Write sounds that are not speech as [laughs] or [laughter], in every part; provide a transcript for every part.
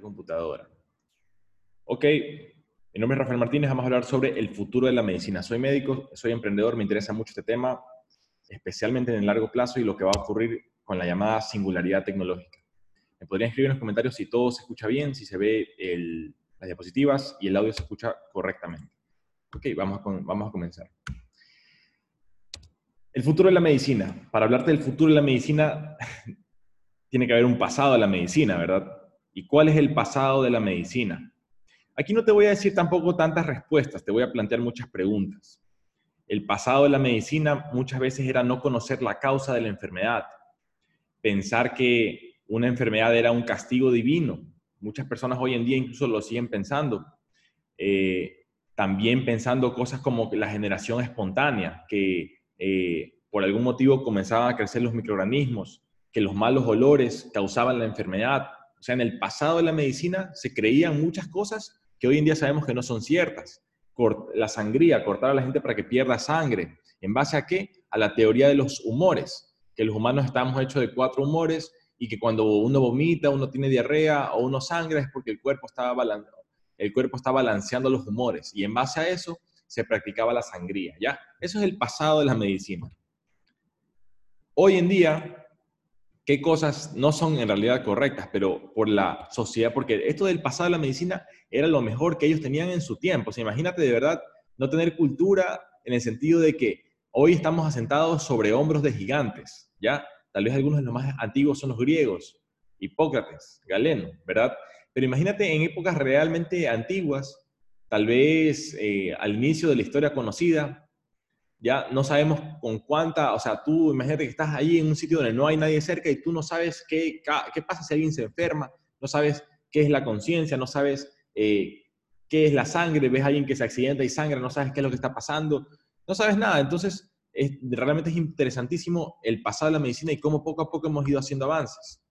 computadora. Ok, mi nombre es Rafael Martínez, vamos a hablar sobre el futuro de la medicina. Soy médico, soy emprendedor, me interesa mucho este tema, especialmente en el largo plazo y lo que va a ocurrir con la llamada singularidad tecnológica. Me podrían escribir en los comentarios si todo se escucha bien, si se ve las diapositivas y el audio se escucha correctamente. Ok, vamos vamos a comenzar. El futuro de la medicina. Para hablarte del futuro de la medicina, [laughs] tiene que haber un pasado de la medicina, ¿verdad? ¿Y cuál es el pasado de la medicina? Aquí no te voy a decir tampoco tantas respuestas, te voy a plantear muchas preguntas. El pasado de la medicina muchas veces era no conocer la causa de la enfermedad, pensar que una enfermedad era un castigo divino. Muchas personas hoy en día incluso lo siguen pensando. Eh, también pensando cosas como la generación espontánea, que eh, por algún motivo comenzaban a crecer los microorganismos, que los malos olores causaban la enfermedad. O sea, en el pasado de la medicina se creían muchas cosas que hoy en día sabemos que no son ciertas. La sangría, cortar a la gente para que pierda sangre. ¿En base a qué? A la teoría de los humores, que los humanos estamos hechos de cuatro humores y que cuando uno vomita, uno tiene diarrea o uno sangra es porque el cuerpo estaba, el cuerpo está balanceando los humores. Y en base a eso se practicaba la sangría, ¿ya? Eso es el pasado de la medicina. Hoy en día, ¿qué cosas no son en realidad correctas, pero por la sociedad? Porque esto del pasado de la medicina era lo mejor que ellos tenían en su tiempo. O sea, imagínate de verdad no tener cultura en el sentido de que hoy estamos asentados sobre hombros de gigantes, ¿ya? Tal vez algunos de los más antiguos son los griegos, Hipócrates, Galeno, ¿verdad? Pero imagínate en épocas realmente antiguas, tal vez eh, al inicio de la historia conocida, ya no sabemos con cuánta, o sea, tú imagínate que estás ahí en un sitio donde no hay nadie cerca y tú no sabes qué, qué pasa si alguien se enferma, no sabes qué es la conciencia, no sabes eh, qué es la sangre, ves a alguien que se accidenta y sangra, no sabes qué es lo que está pasando, no sabes nada. Entonces, realmente es interesantísimo el pasado de la medicina y cómo poco a poco hemos ido haciendo avances.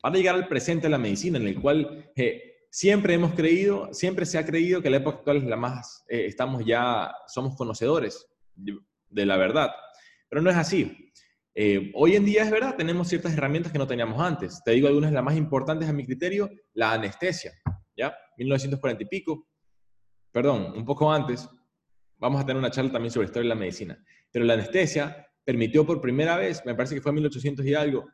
Para llegar al presente de la medicina, en el cual eh, siempre hemos creído, siempre se ha creído que la época actual es la más, eh, estamos ya, somos conocedores de, la verdad. Pero no es así. Eh, hoy en día es verdad, tenemos ciertas herramientas que no teníamos antes. Te digo algunas de las más importantes a mi criterio, la anestesia, ¿ya? 1940 y pico, perdón, un poco antes, vamos a tener una charla también sobre historia de la medicina. Pero la anestesia permitió por primera vez, me parece que fue en 1800 y algo,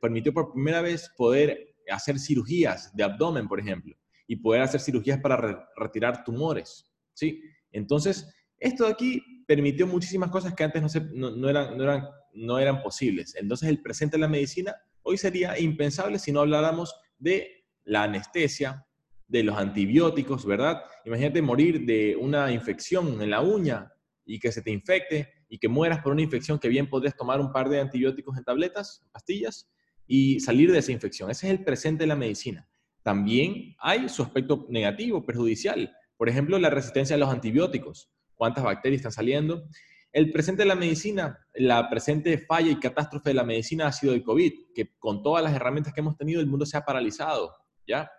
permitió por primera vez poder hacer cirugías de abdomen, por ejemplo, y poder hacer cirugías para retirar tumores, ¿sí? Entonces, esto de aquí permitió muchísimas cosas que antes no, no, eran, no, eran, no eran posibles. Entonces, el presente de la medicina hoy sería impensable si no habláramos de la anestesia, de los antibióticos, ¿verdad? Imagínate morir de una infección en la uña y que se te infecte y que mueras por una infección que bien podrías tomar un par de antibióticos en tabletas, pastillas, y salir de esa infección. Ese es el presente de la medicina. También hay su aspecto negativo, perjudicial. Por ejemplo, la resistencia a los antibióticos. ¿Cuántas bacterias están saliendo? El presente de la medicina, la presente falla y catástrofe de la medicina ha sido el COVID, que con todas las herramientas que hemos tenido, el mundo se ha paralizado, ¿ya?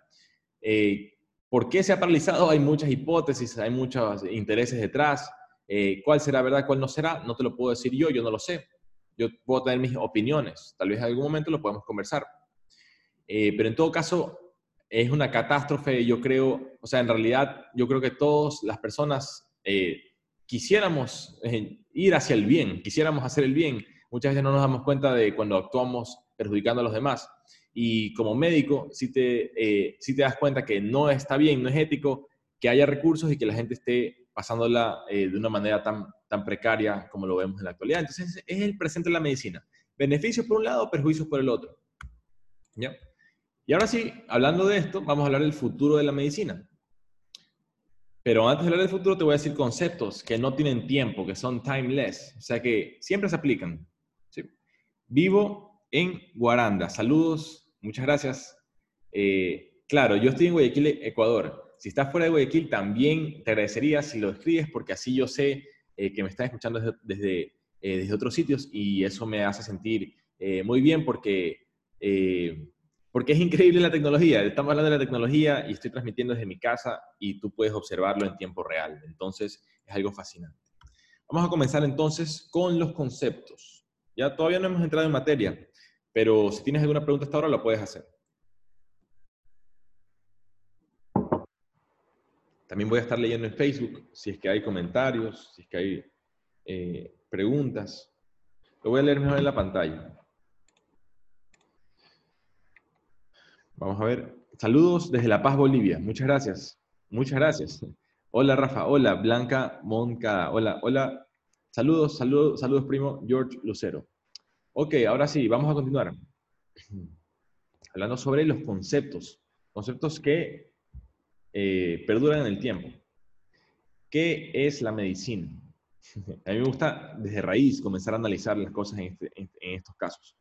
Eh, ¿Por qué se ha paralizado? Hay muchas hipótesis, hay muchos intereses detrás. Eh, ¿Cuál será verdad, cuál no será? No te lo puedo decir yo, yo no lo sé yo puedo tener mis opiniones, tal vez en algún momento lo podemos conversar. Eh, pero en todo caso, es una catástrofe, yo creo, o sea, en realidad yo creo que todas las personas eh, quisiéramos eh, ir hacia el bien, quisiéramos hacer el bien. Muchas veces no nos damos cuenta de cuando actuamos perjudicando a los demás. Y como médico, si te, si te das cuenta que no está bien, no es ético que haya recursos y que la gente esté pasándola de una manera tan tan precaria como lo vemos en la actualidad. Entonces, es el presente de la medicina. Beneficios por un lado, perjuicios por el otro. ¿Ya? Y ahora sí, hablando de esto, vamos a hablar del futuro de la medicina. Pero antes de hablar del futuro, te voy a decir conceptos que no tienen tiempo, que son timeless, o sea que siempre se aplican. Vivo en Guaranda. Saludos, muchas gracias. Eh, claro, yo estoy en Guayaquil, Ecuador. Si estás fuera de Guayaquil, también te agradecería si lo escribes, porque así yo sé eh, que me están escuchando desde, eh, desde, otros sitios y eso me hace sentir eh, muy bien porque, porque es increíble la tecnología. Estamos hablando de la tecnología y estoy transmitiendo desde mi casa y tú puedes observarlo en tiempo real. Entonces es algo fascinante. Vamos a comenzar entonces con los conceptos. Ya todavía no hemos entrado en materia, pero si tienes alguna pregunta hasta ahora, la puedes hacer. También voy a estar leyendo en Facebook si es que hay comentarios, si es que hay eh, preguntas. Lo voy a leer mejor en la pantalla. Vamos a ver. Saludos desde La Paz, Bolivia. Muchas gracias. Muchas gracias. Hola, Rafa. Hola, Blanca Moncada. Hola, hola. Saludos, saludos, saludos, primo George Lucero. Ok, ahora sí, vamos a continuar. [clears throat] Hablando sobre los conceptos. Conceptos que eh, perduran en el tiempo. ¿Qué es la medicina? [laughs] A mí me gusta desde raíz comenzar a analizar las cosas en, este, estos casos.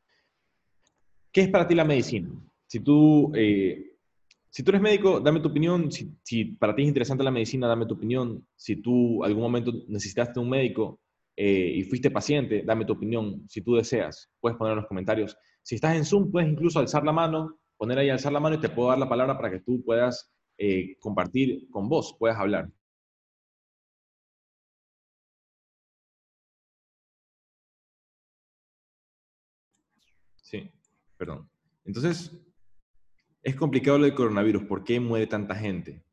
¿Qué es para ti la medicina? Si tú, eh, si tú eres médico, dame tu opinión. Si, para ti es interesante la medicina, dame tu opinión. Si tú algún momento necesitaste un médico eh, y fuiste paciente, dame tu opinión. Si tú deseas, puedes poner en los comentarios. Si estás en Zoom, puedes incluso alzar la mano, poner ahí alzar la mano y te puedo dar la palabra para que tú puedas eh, compartir con vos, puedas hablar. Sí, perdón. Entonces, es complicado lo del coronavirus. ¿Por qué muere tanta gente?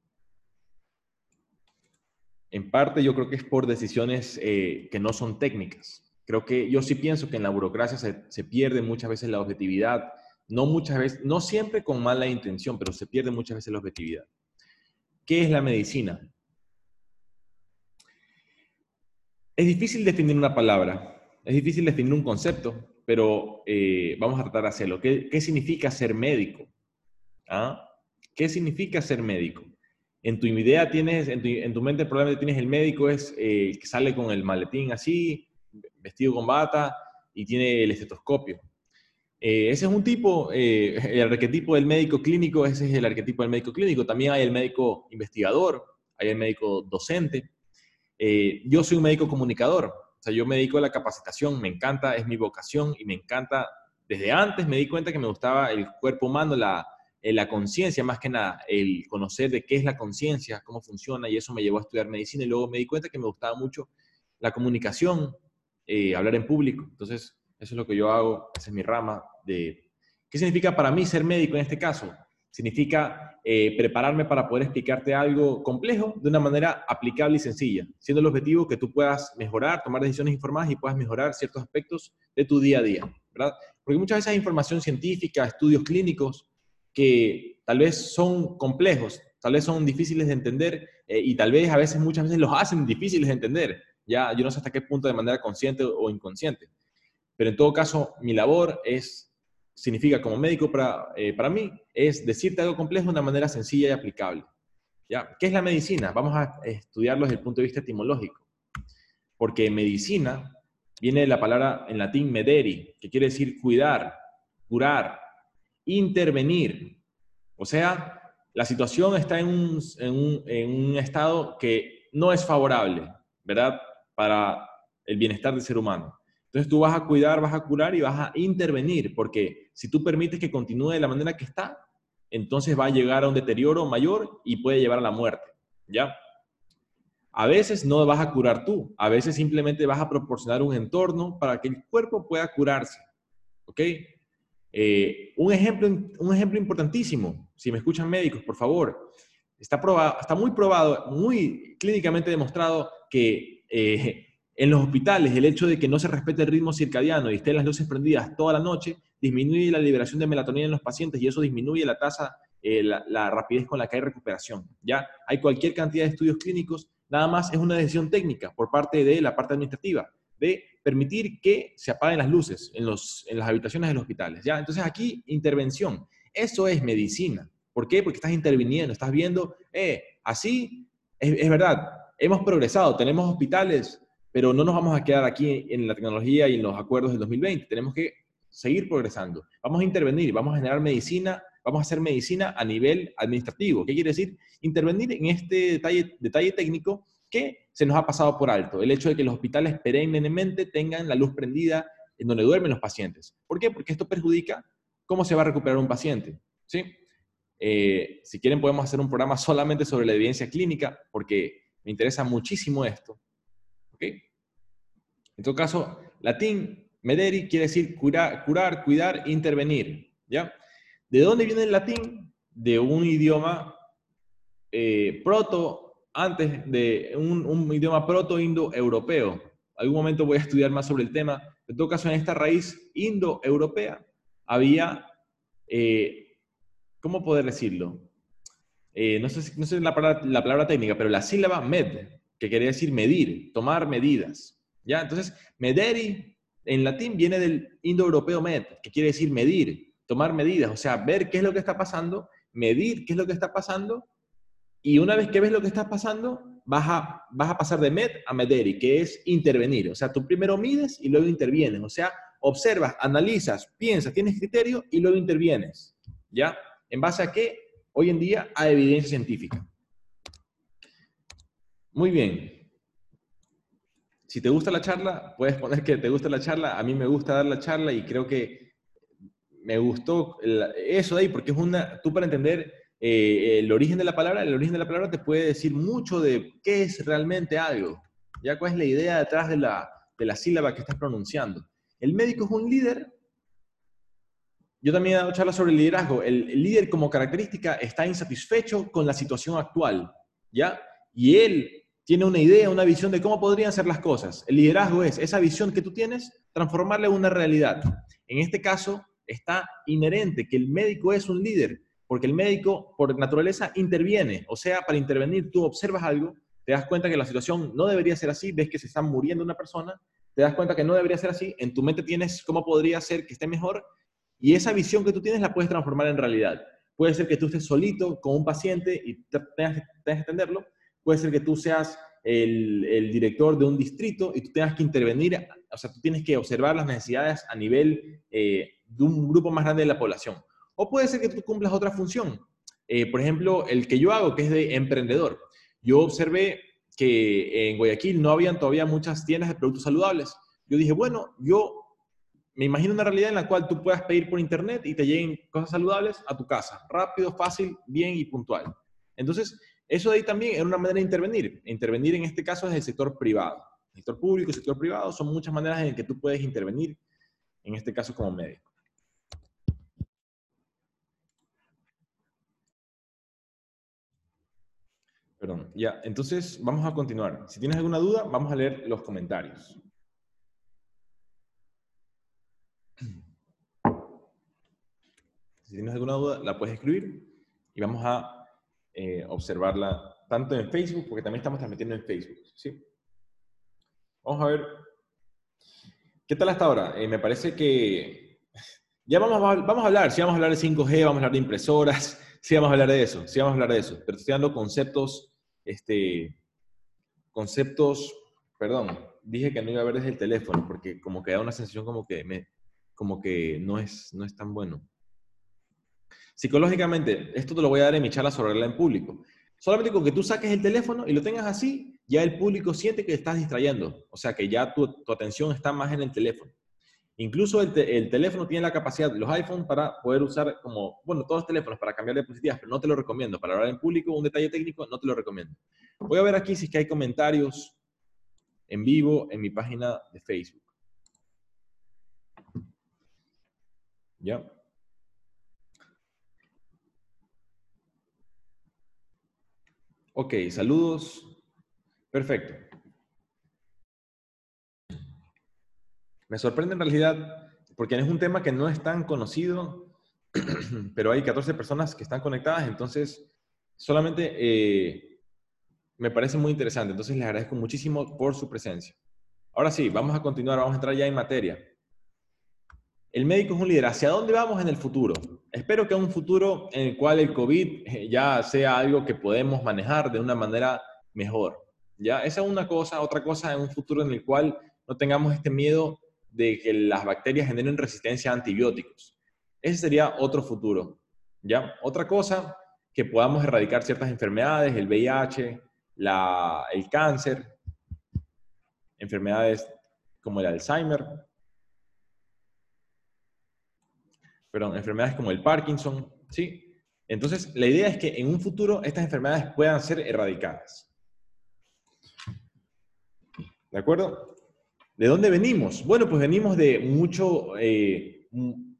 En parte yo creo que es por decisiones eh, que no son técnicas. Creo que yo sí pienso que en la burocracia se, se, pierde muchas veces la objetividad, no muchas veces, no siempre con mala intención, pero se pierde muchas veces la objetividad. ¿Qué es la medicina? Es difícil definir una palabra, es difícil definir un concepto, pero eh, vamos a tratar de hacerlo. ¿Qué, significa ser médico? ¿Ah? ¿Qué significa ser médico? En tu idea tienes, en tu, mente probablemente tienes el médico es eh, que sale con el maletín así, vestido con bata y tiene el estetoscopio. Eh, ese es un tipo, eh, el arquetipo del médico clínico, ese es el arquetipo del médico clínico. También hay el médico investigador, hay el médico docente. Eh, yo soy un médico comunicador, o sea, yo me dedico a la capacitación, me encanta, es mi vocación y me encanta. Desde antes me di cuenta que me gustaba el cuerpo humano, la, la conciencia más que nada, el conocer de qué es la conciencia, cómo funciona, y eso me llevó a estudiar medicina. Y luego me di cuenta que me gustaba mucho la comunicación, hablar en público. Entonces, eso es lo que yo hago, esa es mi rama de... ¿Qué significa para mí ser médico en este caso? Significa eh, prepararme para poder explicarte algo complejo de una manera aplicable y sencilla, siendo el objetivo que tú puedas mejorar, tomar decisiones informadas y puedas mejorar ciertos aspectos de tu día a día, ¿verdad? Porque muchas veces hay información científica, estudios clínicos que tal vez son complejos, tal vez son difíciles de entender eh, y tal vez a veces, muchas veces los hacen difíciles de entender. Ya, yo no sé hasta qué punto de manera consciente o inconsciente. Pero en todo caso, mi labor es, significa como médico para, eh, para mí, es decirte algo complejo de una manera sencilla y aplicable. ¿Ya? ¿Qué es la medicina? Vamos a estudiarlo desde el punto de vista etimológico. Porque medicina viene de la palabra en latín mederi, que quiere decir cuidar, curar, intervenir. O sea, la situación está en un, en un, en un estado que no es favorable, ¿verdad? Para el bienestar del ser humano. Entonces tú vas a cuidar, vas a curar y vas a intervenir, porque si tú permites que continúe de la manera que está, entonces va a llegar a un deterioro mayor y puede llevar a la muerte, ¿ya? A veces no vas a curar tú, a veces simplemente vas a proporcionar un entorno para que el cuerpo pueda curarse, ¿ok? Eh, un, ejemplo, un ejemplo importantísimo, si me escuchan médicos, por favor, está, probado, está muy probado, muy clínicamente demostrado que eh, en los hospitales, el hecho de que no se respete el ritmo circadiano y estén las luces prendidas toda la noche, disminuye la liberación de melatonina en los pacientes y eso disminuye la tasa, eh, la, rapidez con la que hay recuperación. Ya hay cualquier cantidad de estudios clínicos, nada más es una decisión técnica por parte de la parte administrativa de permitir que se apaguen las luces en, los, en las habitaciones de los hospitales. ¿ya? Entonces aquí, intervención. Eso es medicina. ¿Por qué? Porque estás interviniendo, estás viendo, eh, así, es, es verdad, hemos progresado, tenemos hospitales pero no nos vamos a quedar aquí en la tecnología y en los acuerdos del 2020. Tenemos que seguir progresando. Vamos a intervenir, vamos a generar medicina, vamos a hacer medicina a nivel administrativo. ¿Qué quiere decir? Intervenir en este detalle, técnico que se nos ha pasado por alto. El hecho de que los hospitales perennemente tengan la luz prendida en donde duermen los pacientes. ¿Por qué? Porque esto perjudica cómo se va a recuperar un paciente. ¿sí? Eh, si quieren podemos hacer un programa solamente sobre la evidencia clínica, porque me interesa muchísimo esto. En todo caso, latín, mederi, quiere decir curar, curar cuidar, intervenir. ¿ya? ¿De dónde viene el latín? De un idioma eh, proto antes de un, idioma proto-indo-europeo. Algún momento voy a estudiar más sobre el tema. En todo caso, en esta raíz indo-europea había, eh, ¿cómo poder decirlo? Eh, no sé, no sé la palabra técnica, pero la sílaba med, que quería decir medir, tomar medidas. Entonces, mederi en latín viene del indoeuropeo med, que quiere decir medir, tomar medidas, o sea, ver qué es lo que está pasando, medir qué es lo que está pasando, y una vez que ves lo que está pasando, vas a, vas a pasar de med a mederi, que es intervenir. O sea, tú primero mides y luego intervienes. O sea, observas, analizas, piensas, tienes criterio y luego intervienes. ¿Ya? ¿En base a qué? Hoy en día a evidencia científica. Muy bien. Si te gusta la charla, puedes poner que te gusta la charla. A mí me gusta dar la charla y creo que me gustó eso de ahí, porque es una, tú para entender eh, el origen de la palabra, el origen de la palabra te puede decir mucho de qué es realmente algo, ya cuál es la idea detrás de la, de la sílaba que estás pronunciando. El médico es un líder. Yo también he dado charlas sobre el liderazgo. El, el líder como característica está insatisfecho con la situación actual, ¿ya? Y él tiene una idea, una visión de cómo podrían ser las cosas. El liderazgo es esa visión que tú tienes, transformarla en una realidad. En este caso, está inherente que el médico es un líder, porque el médico por naturaleza interviene. O sea, para intervenir tú observas algo, te das cuenta que la situación no debería ser así, ves que se está muriendo una persona, te das cuenta que no debería ser así, en tu mente tienes cómo podría ser que esté mejor, y esa visión que tú tienes la puedes transformar en realidad. Puede ser que tú estés solito con un paciente y tengas que entenderlo, puede ser que tú seas el, director de un distrito y tú tengas que intervenir, o sea, tú tienes que observar las necesidades a nivel eh, de un grupo más grande de la población. O puede ser que tú cumplas otra función. Eh, por ejemplo, el que yo hago, que es de emprendedor. Yo observé que en Guayaquil no habían todavía muchas tiendas de productos saludables. Yo dije, bueno, yo me imagino una realidad en la cual tú puedas pedir por internet y te lleguen cosas saludables a tu casa, rápido, fácil, bien y puntual. Entonces, eso de ahí también era una manera de intervenir. Intervenir en este caso es el sector privado. El sector público, el sector privado, son muchas maneras en que tú puedes intervenir, en este caso como médico. Perdón, ya, entonces vamos a continuar. Si tienes alguna duda, vamos a leer los comentarios. Si tienes alguna duda, la puedes escribir y vamos a eh, observarla tanto en Facebook, porque también estamos transmitiendo en Facebook. ¿sí? Vamos a ver. ¿Qué tal hasta ahora? Eh, me parece que [laughs] ya vamos a, vamos a hablar, si vamos a hablar de 5G, vamos a hablar de impresoras, [laughs] sí vamos a hablar de eso, sí vamos a hablar de eso, pero estoy dando conceptos, este, conceptos, perdón, dije que no iba a ver desde el teléfono, porque como que da una sensación como que, me, como que no, es, no es tan bueno. Psicológicamente, esto te lo voy a dar en mi charla sobre hablar en público. Solamente con que tú saques el teléfono y lo tengas así, ya el público siente que estás distrayendo. O sea, que ya tu, atención está más en el teléfono. Incluso el, teléfono tiene la capacidad, los iPhones, para poder usar como, bueno, todos los teléfonos para cambiar diapositivas, pero no te lo recomiendo. Para hablar en público, un detalle técnico, no te lo recomiendo. Voy a ver aquí si es que hay comentarios en vivo en mi página de Facebook. ¿Ya? Ok, saludos. Perfecto. Me sorprende en realidad porque es un tema que no es tan conocido, [clears throat] pero hay 14 personas que están conectadas, entonces solamente eh, me parece muy interesante. Entonces les agradezco muchísimo por su presencia. Ahora sí, vamos a continuar, vamos a entrar ya en materia. El médico es un líder. ¿Hacia dónde vamos en el futuro? Espero que un futuro en el cual el COVID eh, ya sea algo que podemos manejar de una manera mejor. ¿ya? Esa es una cosa. Otra cosa es un futuro en el cual no tengamos este miedo de que las bacterias generen resistencia a antibióticos. Ese sería otro futuro. ¿ya? Otra cosa, que podamos erradicar ciertas enfermedades, el VIH, el cáncer, enfermedades como el Alzheimer, perdón, enfermedades como el Parkinson, ¿sí? Entonces, la idea es que en un futuro estas enfermedades puedan ser erradicadas. ¿De acuerdo? ¿De dónde venimos? Bueno, pues venimos de mucho, eh,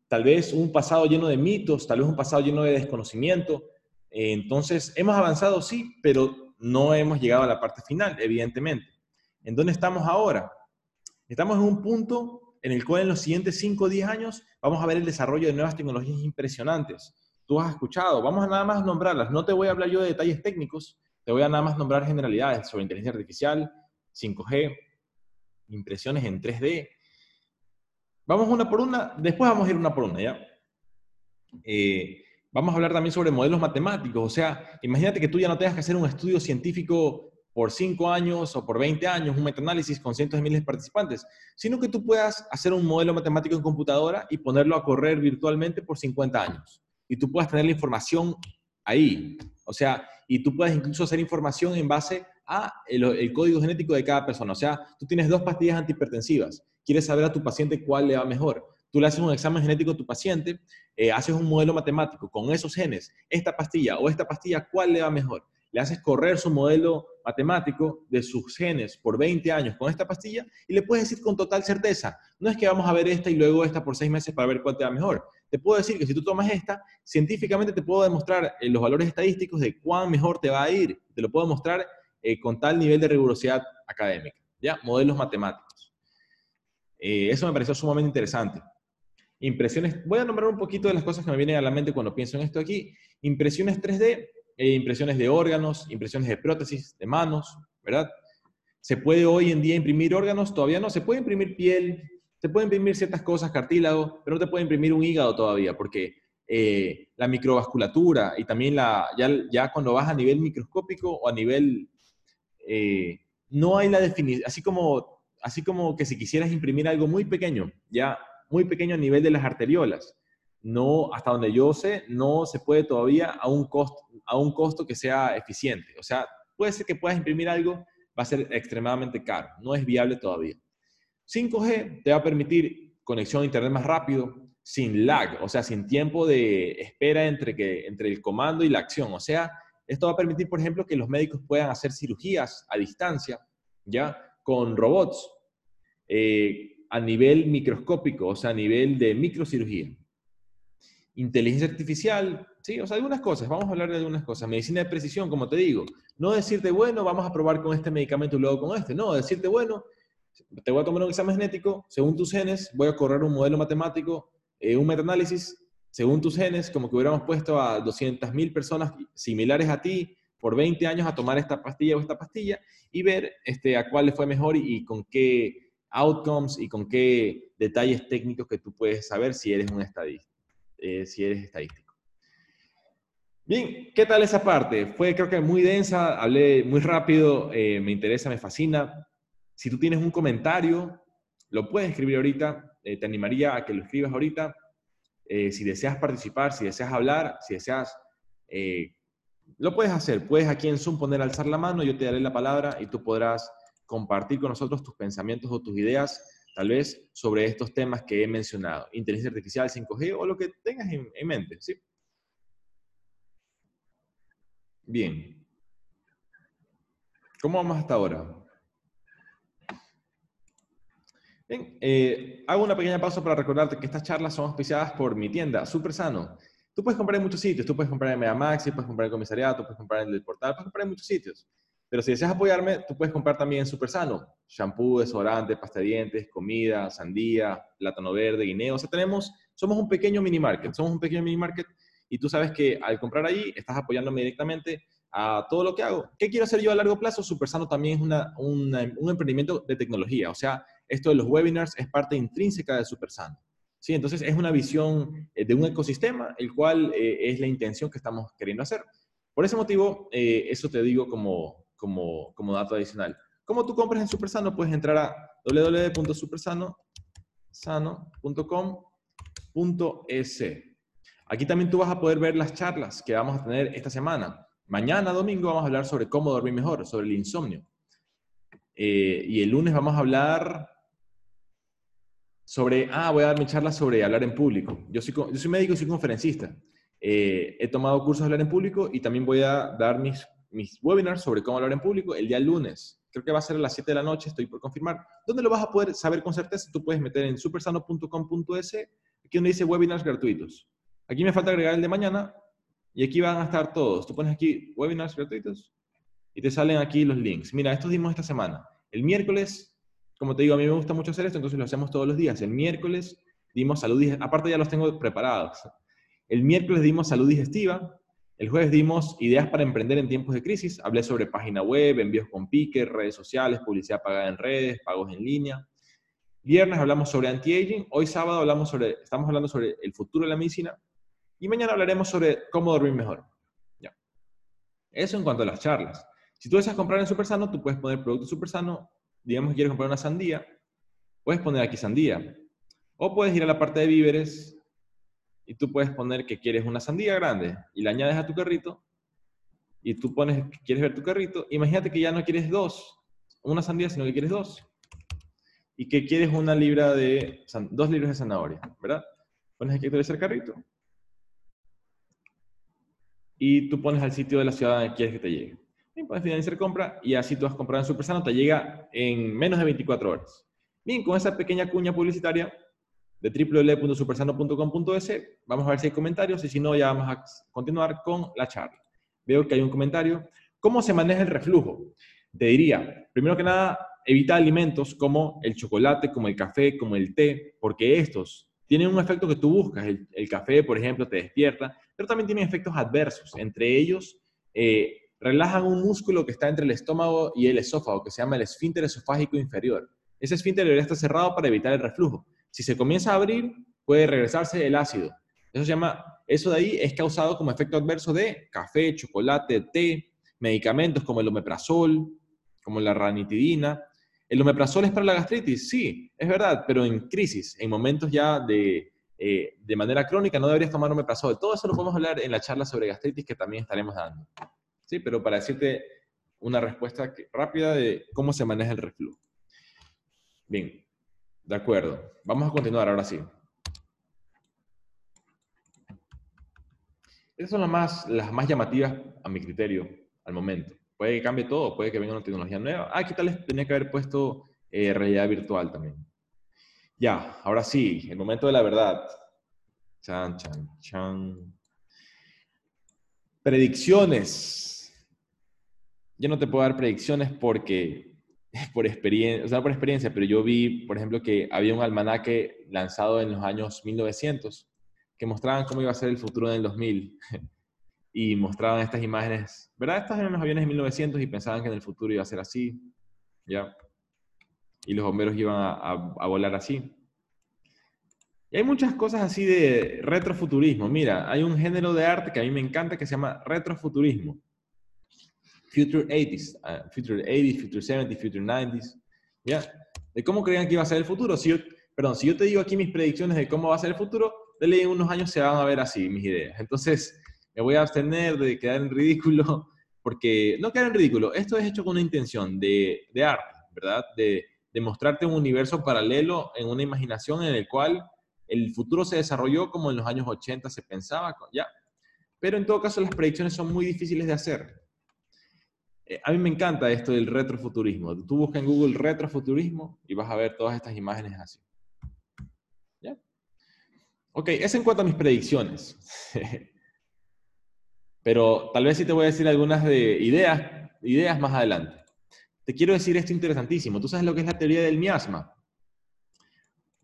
tal vez un pasado lleno de mitos, tal vez un pasado lleno de desconocimiento. entonces, hemos avanzado, sí, pero no hemos llegado a la parte final, evidentemente. ¿En dónde estamos ahora? Estamos en un punto en el cual en los siguientes 5 o 10 años vamos a ver el desarrollo de nuevas tecnologías impresionantes. Tú has escuchado, vamos a nada más nombrarlas. No te voy a hablar yo de detalles técnicos, te voy a nada más nombrar generalidades sobre inteligencia artificial, 5G, impresiones en 3D. Vamos una por una, después vamos a ir una por una, ¿ya? Eh, vamos a hablar también sobre modelos matemáticos, o sea, imagínate que tú ya no tengas que hacer un estudio científico por 5 años o por 20 años, un metaanálisis con cientos de miles de participantes, sino que tú puedas hacer un modelo matemático en computadora y ponerlo a correr virtualmente por 50 años. Y tú puedas tener la información ahí. O sea, y tú puedes incluso hacer información en base a el, código genético de cada persona. O sea, tú tienes dos pastillas antihipertensivas. Quieres saber a tu paciente cuál le va mejor. Tú le haces un examen genético a tu paciente, eh, haces un modelo matemático con esos genes, esta pastilla o esta pastilla, ¿cuál le va mejor? Le haces correr su modelo matemático de sus genes por 20 años con esta pastilla y le puedes decir con total certeza, no es que vamos a ver esta y luego esta por seis meses para ver cuál te va mejor. Te puedo decir que si tú tomas esta, científicamente te puedo demostrar eh, los valores estadísticos de cuán mejor te va a ir. Te lo puedo mostrar eh, con tal nivel de rigurosidad académica. ¿Ya? Modelos matemáticos. Eh, eso me pareció sumamente interesante. Impresiones, voy a nombrar un poquito de las cosas que me vienen a la mente cuando pienso en esto aquí. Impresiones 3D, eh, impresiones de órganos, impresiones de prótesis, de manos, ¿verdad? ¿Se puede hoy en día imprimir órganos? Todavía no. Se puede imprimir piel, se puede imprimir ciertas cosas, cartílago, pero no te puede imprimir un hígado todavía, porque eh, la microvasculatura y también la, ya, ya, cuando vas a nivel microscópico o a nivel, eh, no hay la definición, así como, así como que si quisieras imprimir algo muy pequeño, ya muy pequeño a nivel de las arteriolas, no, hasta donde yo sé, no se puede todavía a un costo, a un costo que sea eficiente. O sea, puede ser que puedas imprimir algo, va a ser extremadamente caro, no es viable todavía. 5G te va a permitir conexión a Internet más rápido, sin lag, o sea, sin tiempo de espera entre, que, entre el comando y la acción. O sea, esto va a permitir, por ejemplo, que los médicos puedan hacer cirugías a distancia, ¿ya? Con robots eh, a nivel microscópico, o sea, a nivel de microcirugía inteligencia artificial, sí, o sea, algunas cosas, vamos a hablar de algunas cosas. Medicina de precisión, como te digo, no decirte, bueno, vamos a probar con este medicamento y luego con este, no, decirte, bueno, te voy a tomar un examen genético, según tus genes, voy a correr un modelo matemático, eh, un metaanálisis, según tus genes, como que hubiéramos puesto a 200.000 personas similares a ti por 20 años a tomar esta pastilla o esta pastilla y ver este, a cuál le fue mejor y, con qué outcomes y con qué detalles técnicos que tú puedes saber si eres un estadista. Eh, si eres estadístico. Bien, ¿qué tal esa parte? Fue creo que muy densa, hablé muy rápido, eh, me interesa, me fascina. Si tú tienes un comentario, lo puedes escribir ahorita, eh, te animaría a que lo escribas ahorita. si deseas participar, si deseas hablar, si deseas, lo puedes hacer. Puedes aquí en Zoom poner alzar la mano, yo te daré la palabra y tú podrás compartir con nosotros tus pensamientos o tus ideas tal vez sobre estos temas que he mencionado, inteligencia artificial, 5G o lo que tengas en, mente, ¿sí? Bien. ¿Cómo vamos hasta ahora? Bien, eh, hago una pequeña pausa para recordarte que estas charlas son auspiciadas por mi tienda, Super Sano. Tú puedes comprar en muchos sitios, tú puedes comprar en Megamaxi, puedes comprar en comisariado, puedes comprar en el portal, puedes comprar en muchos sitios. Pero si deseas apoyarme, tú puedes comprar también en Super Sano. Shampoo, desodorante, pasta de dientes, comida, sandía, plátano verde, guineo. O sea, tenemos, somos un pequeño mini market. Somos un pequeño mini market y tú sabes que al comprar ahí estás apoyándome directamente a todo lo que hago. ¿Qué quiero hacer yo a largo plazo? Super Sano también es un emprendimiento de tecnología. O sea, esto de los webinars es parte intrínseca de Super Sano. ¿Sí? Entonces es una visión eh, de un ecosistema, el cual eh, es la intención que estamos queriendo hacer. Por ese motivo, eh, eso te digo como, como, como dato adicional. ¿Cómo tú compras en Supersano? Puedes entrar a www.supersano.com.es. Aquí también tú vas a poder ver las charlas que vamos a tener esta semana. Mañana, domingo, vamos a hablar sobre cómo dormir mejor, sobre el insomnio. Eh, y el lunes vamos a hablar sobre, ah, voy a dar mi charla sobre hablar en público. Yo soy, yo médico y soy conferencista. Eh, he tomado cursos de hablar en público y también voy a dar mis mis webinars sobre cómo hablar en público el día lunes. Creo que va a ser a las 7 de la noche, estoy por confirmar. ¿Dónde lo vas a poder saber con certeza? Tú puedes meter en supersano.com.es, aquí donde dice webinars gratuitos. Aquí me falta agregar el de mañana y aquí van a estar todos. Tú pones aquí webinars gratuitos y te salen aquí los links. Mira, estos dimos esta semana. El miércoles, como te digo, a mí me gusta mucho hacer esto, entonces lo hacemos todos los días. El miércoles dimos salud, aparte ya los tengo preparados. El miércoles dimos salud digestiva, el jueves dimos ideas para emprender en tiempos de crisis. Hablé sobre página web, envíos con pique, redes sociales, publicidad pagada en redes, pagos en línea. Viernes hablamos sobre anti-aging. Hoy sábado hablamos sobre, estamos hablando sobre el futuro de la medicina. Y mañana hablaremos sobre cómo dormir mejor. Ya. Eso en cuanto a las charlas. Si tú deseas comprar en Supersano, tú puedes poner producto Supersano. Digamos que quieres comprar una sandía. Puedes poner aquí sandía. O puedes ir a la parte de víveres y tú puedes poner que quieres una sandía grande y la añades a tu carrito y tú pones que quieres ver tu carrito. Imagínate que ya no quieres dos, una sandía, sino que quieres dos. Y que quieres una libra de, dos libras de zanahoria, ¿verdad? Pones aquí el carrito. Y tú pones al sitio de la ciudad donde quieres que te llegue. Y puedes finalizar compra y así tú has comprado en Supersano, te llega en menos de 24 horas. Bien, con esa pequeña cuña publicitaria, de www.supersano.com.es. Vamos a ver si hay comentarios y si no, ya vamos a continuar con la charla. Veo que hay un comentario. ¿Cómo se maneja el reflujo? Te diría, primero que nada, evita alimentos como el chocolate, como el café, como el té, porque estos tienen un efecto que tú buscas. El, café, por ejemplo, te despierta, pero también tienen efectos adversos. Entre ellos, eh, relajan un músculo que está entre el estómago y el esófago, que se llama el esfínter esofágico inferior. Ese esfínter debería estar cerrado para evitar el reflujo. Si se comienza a abrir, puede regresarse el ácido. Eso se llama, eso de ahí es causado como efecto adverso de café, chocolate, té, medicamentos como el omeprazol, como la ranitidina. ¿El omeprazol es para la gastritis? Sí, es verdad, pero en crisis, en momentos ya de, eh, de manera crónica, no deberías tomar omeprazol. Todo eso lo podemos hablar en la charla sobre gastritis que también estaremos dando. Sí, pero para decirte una respuesta rápida de cómo se maneja el reflujo. Bien, de acuerdo. Vamos a continuar ahora sí. Esas son las más, las más llamativas a mi criterio al momento. Puede que cambie todo, puede que venga una tecnología nueva. Ah, ¿qué tal tenía que haber puesto eh, realidad virtual también? Ya, ahora sí, el momento de la verdad. Chan, chan, chan. Predicciones. Yo no te puedo dar predicciones porque por experiencia, o sea, por experiencia, pero yo vi, por ejemplo, que había un almanaque lanzado en los años 1900 que mostraban cómo iba a ser el futuro en el 2000 [laughs] y mostraban estas imágenes, ¿verdad? Estas eran los aviones de 1900 y pensaban que en el futuro iba a ser así, ¿ya? Y los bomberos iban a, a volar así. Y hay muchas cosas así de retrofuturismo. Mira, hay un género de arte que a mí me encanta que se llama retrofuturismo Future 80s, uh, Future 80s, Future 70s, Future 90s, ¿ya? De cómo creían que iba a ser el futuro. Si yo, perdón, si yo te digo aquí mis predicciones de cómo va a ser el futuro, de en unos años se van a ver así mis ideas. Entonces, me voy a abstener de quedar en ridículo, [laughs] porque no quedar en ridículo, esto es hecho con una intención de, de arte, ¿verdad? De, de mostrarte un universo paralelo en una imaginación en el cual el futuro se desarrolló como en los años 80 se pensaba, ¿ya? Pero en todo caso las predicciones son muy difíciles de hacer. Eh, a mí me encanta esto del retrofuturismo. Tú buscas en Google retrofuturismo y vas a ver todas estas imágenes así. ¿Ya? Ok, eso en cuanto a mis predicciones. [laughs] Pero tal vez sí te voy a decir algunas de ideas, ideas más adelante. Te quiero decir esto interesantísimo. ¿Tú sabes lo que es la teoría del miasma?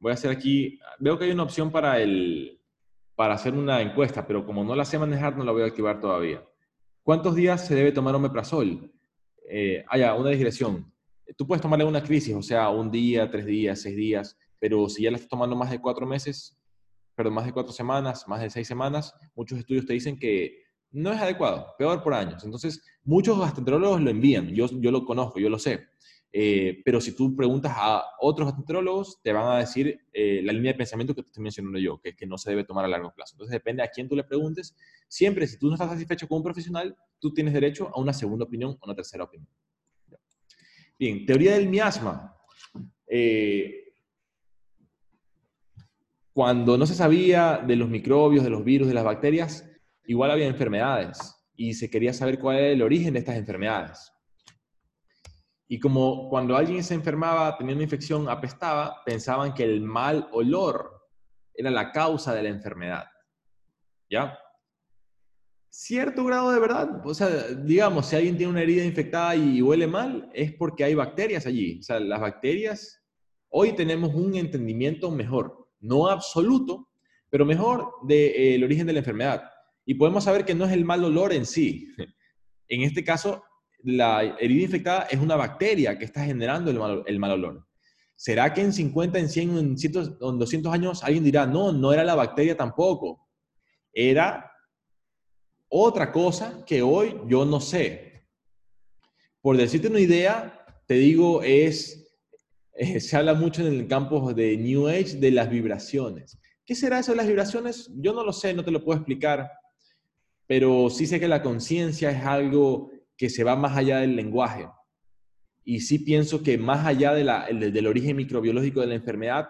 Voy a hacer aquí, veo que hay una opción para, el, para hacer una encuesta, pero como no la sé manejar, no la voy a activar todavía. ¿Cuántos días se debe tomar omeprazol? Eh, haya una digresión. Tú puedes tomarle una crisis, o sea, un día, tres días, seis días, pero si ya la estás tomando más de cuatro meses, perdón, más de cuatro semanas, más de seis semanas, muchos estudios te dicen que no es adecuado, peor por años. Entonces, muchos gastroenterólogos lo envían, yo, yo lo conozco, yo lo sé. Eh, pero si tú preguntas a otros gastroenterólogos, te van a decir eh, la línea de pensamiento que te estoy mencionando yo, que es que no se debe tomar a largo plazo. Entonces, depende a quién tú le preguntes. Siempre, si tú no estás satisfecho con un profesional, tú tienes derecho a una segunda opinión o una tercera opinión. Bien, teoría del miasma. Eh, cuando no se sabía de los microbios, de los virus, de las bacterias, igual había enfermedades y se quería saber cuál era el origen de estas enfermedades. Y como cuando alguien se enfermaba, tenía una infección, apestaba, pensaban que el mal olor era la causa de la enfermedad. ¿Ya? cierto grado de verdad. O sea, digamos, si alguien tiene una herida infectada y huele mal, es porque hay bacterias allí. O sea, las bacterias, hoy tenemos un entendimiento mejor, no absoluto, pero mejor del origen de la enfermedad. Y podemos saber que no es el mal olor en sí. En este caso, la herida infectada es una bacteria que está generando el mal, el mal olor. ¿Será que en 50, en 100, en, 100, en 200 años alguien dirá, no, no era la bacteria tampoco? Era otra cosa que hoy yo no sé. Por decirte una idea, te digo, es, eh, se habla mucho en el campo de New Age de las vibraciones. ¿Qué será eso de las vibraciones? Yo no lo sé, no te lo puedo explicar, pero sí sé que la conciencia es algo que se va más allá del lenguaje. Y sí pienso que más allá del origen microbiológico de la enfermedad,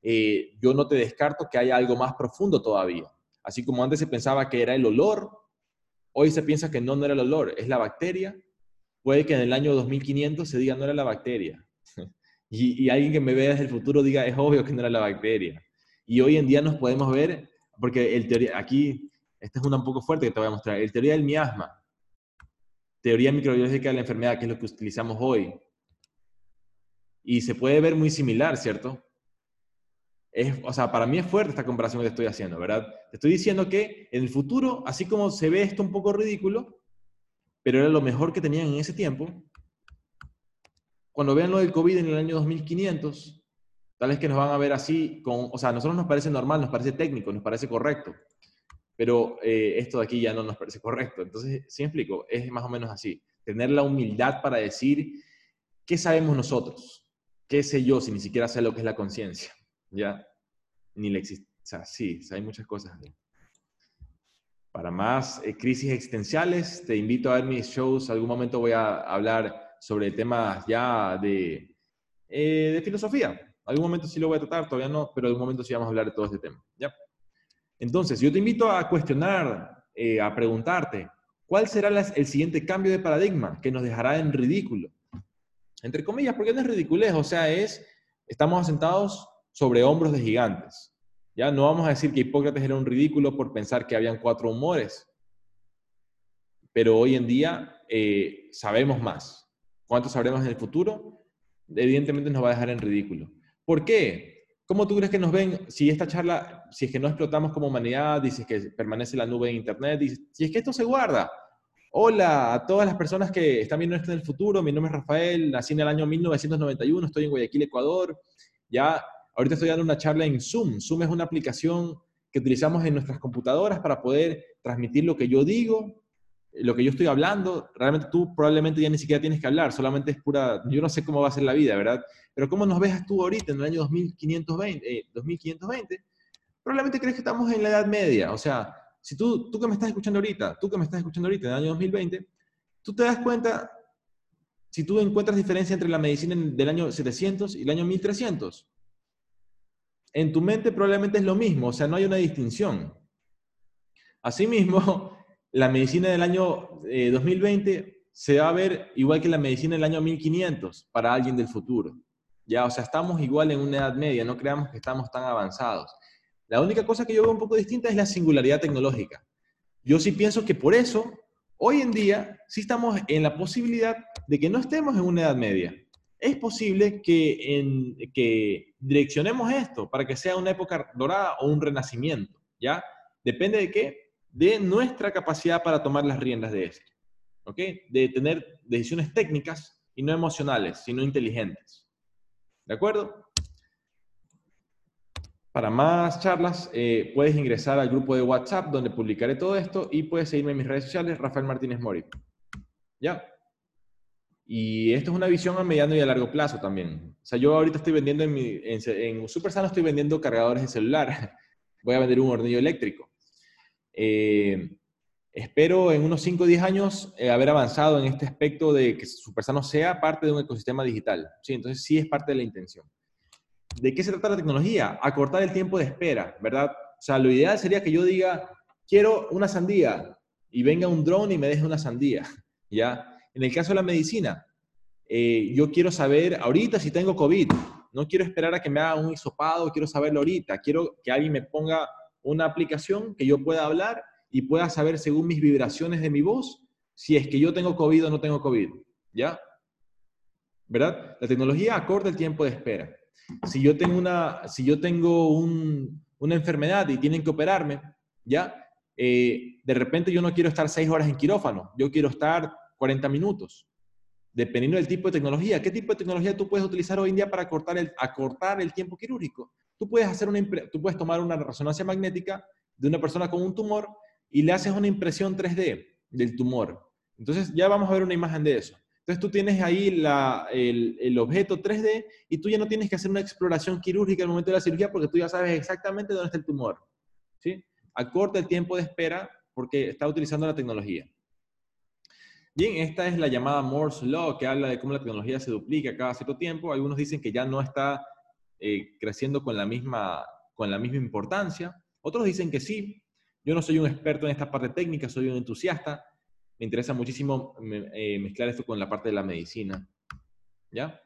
eh, yo no te descarto que haya algo más profundo todavía. Así como antes se pensaba que era el olor, Hoy se piensa que no, no era el olor, es la bacteria. Puede que en el año 2500 se diga no era la bacteria. [laughs] y, alguien que me vea desde el futuro diga es obvio que no era la bacteria. Y hoy en día nos podemos ver, porque el aquí, esta es una un poco fuerte que te voy a mostrar, el teoría del miasma, teoría microbiológica de la enfermedad, que es lo que utilizamos hoy. Y se puede ver muy similar, ¿cierto? o sea, para mí es fuerte esta comparación que estoy haciendo, ¿verdad? Te estoy diciendo que en el futuro, así como se ve esto un poco ridículo, pero era lo mejor que tenían en ese tiempo, cuando vean lo del COVID en el año 2500, tal vez que nos van a ver así, con, o sea, a nosotros nos parece normal, nos parece técnico, nos parece correcto, pero eh, esto de aquí ya no nos parece correcto. Entonces, si me explico, es más o menos así, tener la humildad para decir, ¿qué sabemos nosotros? ¿Qué sé yo si ni siquiera sé lo que es la conciencia? ¿Ya? Ni la existe. O sea, sí, hay muchas cosas. Para más eh, crisis existenciales, te invito a ver mis shows. Algún momento voy a hablar sobre temas ya de, eh, de filosofía. Algún momento sí lo voy a tratar, todavía no, pero algún momento sí vamos a hablar de todo este tema. ¿ya? Entonces, yo te invito a cuestionar, eh, a preguntarte, ¿cuál será el siguiente cambio de paradigma que nos dejará en ridículo? Entre comillas, porque no es ridiculez, o sea, es, estamos asentados sobre hombros de gigantes. Ya no vamos a decir que Hipócrates era un ridículo por pensar que habían cuatro humores, pero hoy en día eh, sabemos más. ¿Cuánto sabremos en el futuro? Evidentemente nos va a dejar en ridículo. ¿Por qué? ¿Cómo tú crees que nos ven si esta charla, si es que no explotamos como humanidad, dices que permanece la nube en Internet, dices, si es que esto se guarda? Hola a todas las personas que están viendo esto en el futuro, mi nombre es Rafael, nací en el año 1991, estoy en Guayaquil, Ecuador, ya Ahorita estoy dando una charla en Zoom. Zoom es una aplicación que utilizamos en nuestras computadoras para poder transmitir lo que yo digo, lo que yo estoy hablando. Realmente tú probablemente ya ni siquiera tienes que hablar, solamente es pura, yo no sé cómo va a ser la vida, ¿verdad? Pero ¿cómo nos ves tú ahorita en el año 2520? 2520 eh, probablemente crees que estamos en la Edad Media. O sea, si tú, tú que me estás escuchando ahorita, tú que me estás escuchando ahorita en el año 2020, tú te das cuenta, si tú encuentras diferencia entre la medicina del año 700 y el año 1300 en tu mente probablemente es lo mismo, o sea, no hay una distinción. Asimismo, la medicina del año 2020 eh, se va a ver igual que la medicina del año 1500 para alguien del futuro. Ya, o sea, estamos igual en una edad media, no creamos que estamos tan avanzados. La única cosa que yo veo un poco distinta es la singularidad tecnológica. Yo sí pienso que por eso, hoy en día, sí estamos en la posibilidad de que no estemos en una edad media es posible que, en, que direccionemos esto para que sea una época dorada o un renacimiento, ¿ya? Depende de qué? De nuestra capacidad para tomar las riendas de esto, ¿ok? De tener decisiones técnicas y no emocionales, sino inteligentes. ¿De acuerdo? Para más charlas, eh, puedes ingresar al grupo de WhatsApp donde publicaré todo esto y puedes seguirme en mis redes sociales, Rafael Martínez Mori. ¿Ya? Y esto es una visión a mediano y a largo plazo también. O sea, yo ahorita estoy vendiendo en, en, en Supersano, estoy vendiendo cargadores de celular. [laughs] Voy a vender un hornillo eléctrico. Eh, espero en unos 5 o 10 años eh, haber avanzado en este aspecto de que Supersano sea parte de un ecosistema digital. Sí, entonces sí es parte de la intención. ¿De qué se trata la tecnología? Acortar el tiempo de espera, ¿verdad? O sea, lo ideal sería que yo diga, quiero una sandía y venga un drone y me deje una sandía, [laughs] ¿ya? En el caso de la medicina, eh, yo quiero saber ahorita si tengo COVID. No quiero esperar a que me haga un hisopado, quiero saberlo ahorita. Quiero que alguien me ponga una aplicación que yo pueda hablar y pueda saber según mis vibraciones de mi voz si es que yo tengo COVID o no tengo COVID. ¿Ya? ¿Verdad? La tecnología acorta el tiempo de espera. Si yo tengo una, si yo tengo una enfermedad y tienen que operarme, ¿ya? Eh, de repente yo no quiero estar seis horas en quirófano, yo quiero estar 40 minutos, dependiendo del tipo de tecnología. ¿Qué tipo de tecnología tú puedes utilizar hoy en día para acortar el, acortar el tiempo quirúrgico? Tú puedes, hacer una, tú puedes tomar una resonancia magnética de una persona con un tumor y le haces una impresión 3D del tumor. Entonces ya vamos a ver una imagen de eso. Entonces tú tienes ahí el, objeto 3D y tú ya no tienes que hacer una exploración quirúrgica al momento de la cirugía porque tú ya sabes exactamente dónde está el tumor. ¿sí? Acorta el tiempo de espera porque está utilizando la tecnología. Bien, esta es la llamada Moore's Law, que habla de cómo la tecnología se duplica cada cierto tiempo. Algunos dicen que ya no está eh, creciendo con la, misma, con la misma importancia. Otros dicen que sí. Yo no soy un experto en esta parte técnica, soy un entusiasta me interesa muchísimo eh, mezclar esto con la parte de la medicina. ¿Ya?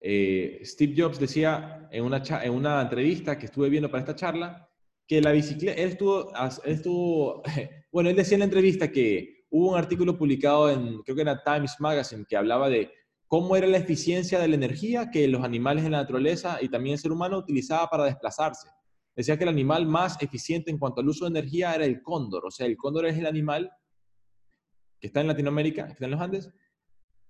Eh, Steve Jobs decía en una, en una entrevista que estuve viendo para esta charla que la bicicleta, él estuvo, estuvo, [laughs] bueno, él decía en la entrevista que hubo un artículo publicado en, creo que era Times Magazine, que hablaba de cómo era la eficiencia de la energía que los animales en la naturaleza y también el ser humano utilizaba para desplazarse. Decía que el animal más eficiente en cuanto al uso de energía era el cóndor, o sea, el cóndor es el animal que está en Latinoamérica, que está en los Andes,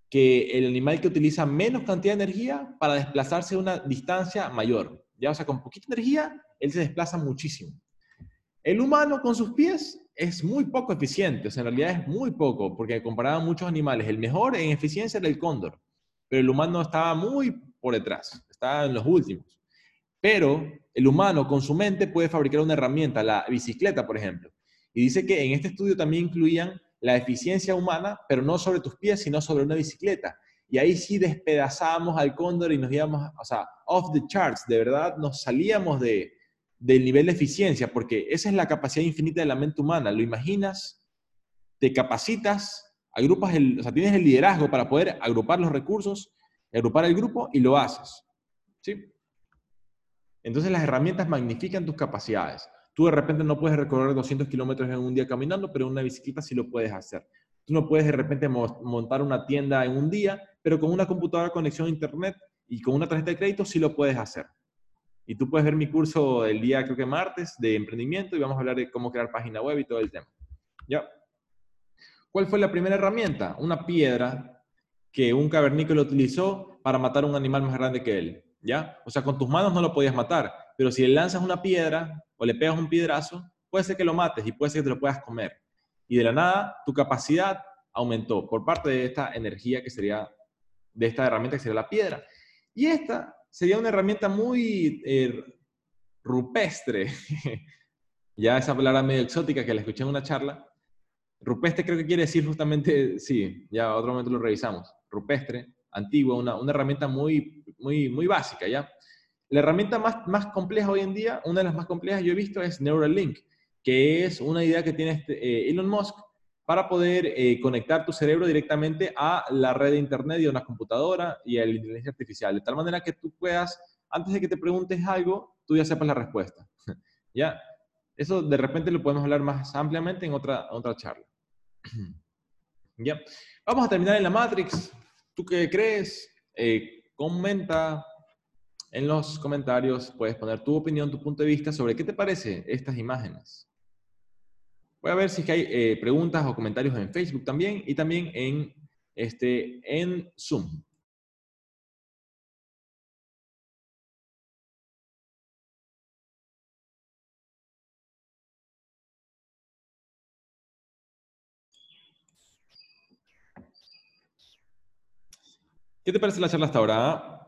que el animal que utiliza menos cantidad de energía para desplazarse a una distancia mayor. Ya, o sea, con poquita energía, él se desplaza muchísimo. El humano con sus pies es muy poco eficiente, o sea, en realidad es muy poco, porque comparado a muchos animales, el mejor en eficiencia era el cóndor, pero el humano estaba muy por detrás, estaba en los últimos. Pero el humano con su mente puede fabricar una herramienta, la bicicleta, por ejemplo. Y dice que en este estudio también incluían la eficiencia humana, pero no sobre tus pies, sino sobre una bicicleta. Y ahí sí despedazábamos al cóndor y nos íbamos, o sea, off the charts, de verdad nos salíamos de, del nivel de eficiencia, porque esa es la capacidad infinita de la mente humana. Lo imaginas, te capacitas, agrupas el, o sea, tienes el liderazgo para poder agrupar los recursos, agrupar el grupo y lo haces. ¿Sí? Entonces las herramientas magnifican tus capacidades. Tú de repente no puedes recorrer 200 kilómetros en un día caminando, pero una bicicleta sí lo puedes hacer. Tú no puedes de repente montar una tienda en un día, pero con una computadora conexión a internet y con una tarjeta de crédito sí lo puedes hacer. Y tú puedes ver mi curso el día, creo que martes, de emprendimiento y vamos a hablar de cómo crear página web y todo el tema. ¿Ya? ¿Cuál fue la primera herramienta? Una piedra que un cavernícola utilizó para matar a un animal más grande que él. ¿Ya? O sea, con tus manos no lo podías matar, pero si le lanzas una piedra o le pegas un piedrazo, puede ser que lo mates y puede ser que te lo puedas comer. Y de la nada, tu capacidad aumentó por parte de esta energía que sería, de esta herramienta que sería la piedra. Y esta sería una herramienta muy eh, rupestre, [laughs] ya esa palabra medio exótica que la escuché en una charla. Rupestre creo que quiere decir justamente, sí, ya otro momento lo revisamos. Rupestre, antigua, una, una herramienta muy, muy, muy básica, ¿ya? La herramienta más, más compleja hoy en día, una de las más complejas yo he visto es Neuralink, que es una idea que tiene este, eh, Elon Musk para poder eh, conectar tu cerebro directamente a la red de Internet y a una computadora y a la inteligencia artificial, de tal manera que tú puedas, antes de que te preguntes algo, tú ya sepas la respuesta. [laughs] ¿Ya? Eso de repente lo podemos hablar más ampliamente en otra, otra charla. [clears throat] ¿Ya? Vamos a terminar en la Matrix. ¿Tú qué crees? Eh, comenta, en los comentarios puedes poner tu opinión, tu punto de vista sobre qué te parece estas imágenes. Voy a ver si hay eh, preguntas o comentarios en Facebook también y también en, este, en Zoom. ¿Qué te parece la charla hasta ahora?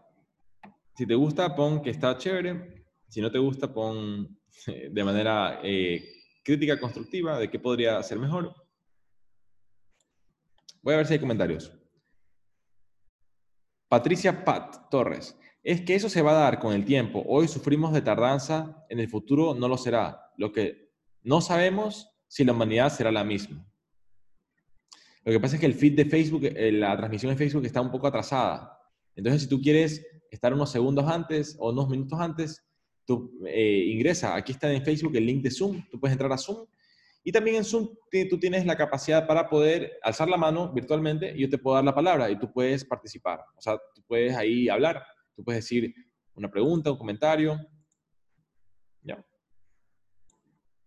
Si te gusta, pon que está chévere. Si no te gusta, pon de manera eh, crítica constructiva de qué podría ser mejor. Voy a ver si hay comentarios. Patricia Pat Torres. Es que eso se va a dar con el tiempo. Hoy sufrimos de tardanza, en el futuro no lo será. Lo que no sabemos si la humanidad será la misma. Lo que pasa es que el feed de Facebook, eh, la transmisión de Facebook está un poco atrasada. Entonces, si tú quieres estar unos segundos antes o unos minutos antes, tú eh, ingresa, aquí está en Facebook el link de Zoom, tú puedes entrar a Zoom Y también en Zoom tú tienes la capacidad para poder alzar la mano virtualmente y yo te puedo dar la palabra y tú puedes participar. O sea, tú puedes ahí hablar, tú puedes decir una pregunta, un comentario. ¿Ya?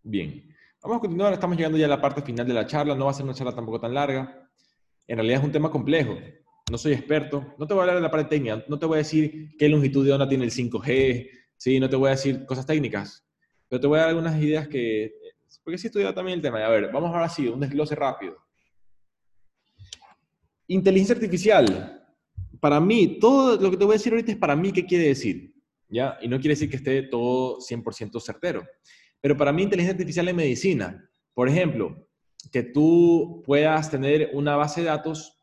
Bien. Vamos a continuar, estamos llegando ya a la parte final de la charla, no va a ser una charla tampoco tan larga. En realidad es un tema complejo, no soy experto, no te voy a hablar de la parte técnica, no te voy a decir qué longitud de onda tiene el 5G, ¿sí? no te voy a decir cosas técnicas, pero te voy a dar algunas ideas que, porque sí he estudiado también el tema. A ver, vamos ahora sí, un desglose rápido. Inteligencia artificial. Para mí, todo lo que te voy a decir ahorita es para mí qué quiere decir, ¿ya? Y no quiere decir que esté todo 100% certero. Pero para mí, inteligencia artificial en medicina, por ejemplo, que tú puedas tener una base de datos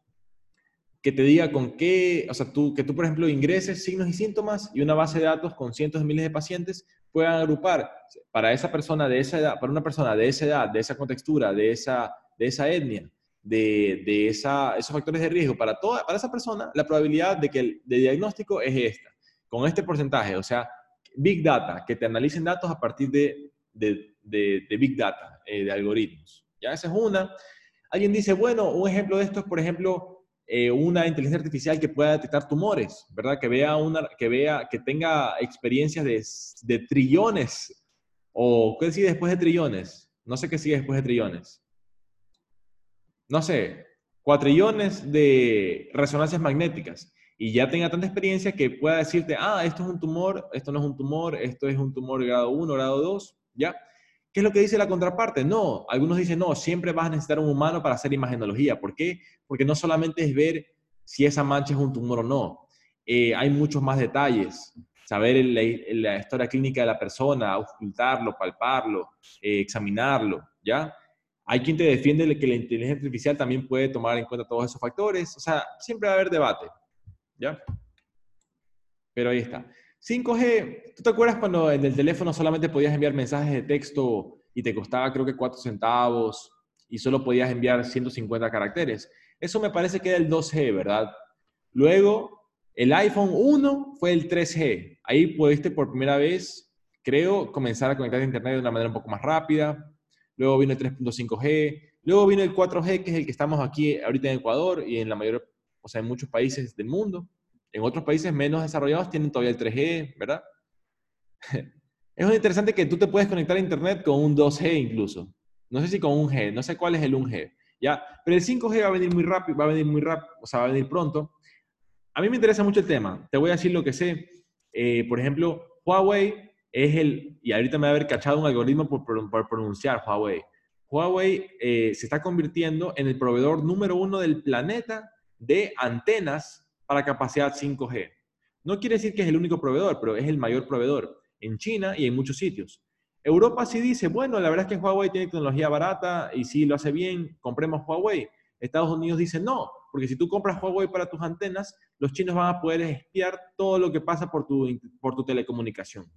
que te diga con qué, o sea, tú, que tú, por ejemplo, ingreses signos y síntomas y una base de datos con cientos de miles de pacientes puedan agrupar para esa persona de esa edad, para una persona de esa edad, de esa contextura, de esa, de esa etnia, de, de esa, esos factores de riesgo, para, toda, para esa persona, la probabilidad de que el de diagnóstico es esta, con este porcentaje, o sea, Big Data, que te analicen datos a partir de, de, Big Data, eh, de algoritmos. Ya esa es una. Alguien dice, bueno, un ejemplo de esto es, por ejemplo, eh, una inteligencia artificial que pueda detectar tumores, ¿verdad? Que vea, una, que, vea que tenga experiencias de, trillones, o ¿qué sigue después de trillones? No sé qué sigue después de trillones. No sé, cuatrillones de resonancias magnéticas y ya tenga tanta experiencia que pueda decirte, ah, esto es un tumor, esto no es un tumor, esto es un tumor grado 1, grado 2, ¿Qué es lo que dice la contraparte? No, algunos dicen, no, siempre vas a necesitar un humano para hacer imagenología. ¿Por qué? Porque no solamente es ver si esa mancha es un tumor o no. Eh, hay muchos más detalles. Saber la, historia clínica de la persona, ocultarlo, palparlo, eh, examinarlo, ¿ya? Hay quien te defiende que la inteligencia artificial también puede tomar en cuenta todos esos factores. O sea, siempre va a haber debate, ¿ya? Pero ahí está. 5G, ¿tú te acuerdas cuando en el teléfono solamente podías enviar mensajes de texto y te costaba creo que 4 centavos y solo podías enviar 150 caracteres? Eso me parece que era el 2G, ¿verdad? Luego, el iPhone 1 fue el 3G. Ahí pudiste por primera vez, creo, comenzar a conectar a Internet de una manera un poco más rápida. Luego vino el 3.5G. Luego vino el 4G, que es el que estamos aquí ahorita en Ecuador y en la mayor, o sea, en muchos países del mundo. En otros países menos desarrollados tienen todavía el 3G, ¿verdad? [laughs] Es muy interesante que tú te puedes conectar a Internet con un 2G incluso. No sé si con un G, no sé cuál es el 1G, ¿ya? Pero el 5G va a venir muy rápido, va a venir muy rápido, o sea, va a venir pronto. A mí me interesa mucho el tema. Te voy a decir lo que sé. Eh, por ejemplo, Huawei es el, y ahorita me va a haber cachado un algoritmo por, pronunciar Huawei. Huawei eh, se está convirtiendo en el proveedor número uno del planeta de antenas para capacidad 5G. No quiere decir que es el único proveedor, pero es el mayor proveedor en China y en muchos sitios. Europa sí dice, bueno, la verdad es que Huawei tiene tecnología barata y si lo hace bien, compremos Huawei. Estados Unidos dice no, porque si tú compras Huawei para tus antenas, los chinos van a poder espiar todo lo que pasa por tu, por tu telecomunicación.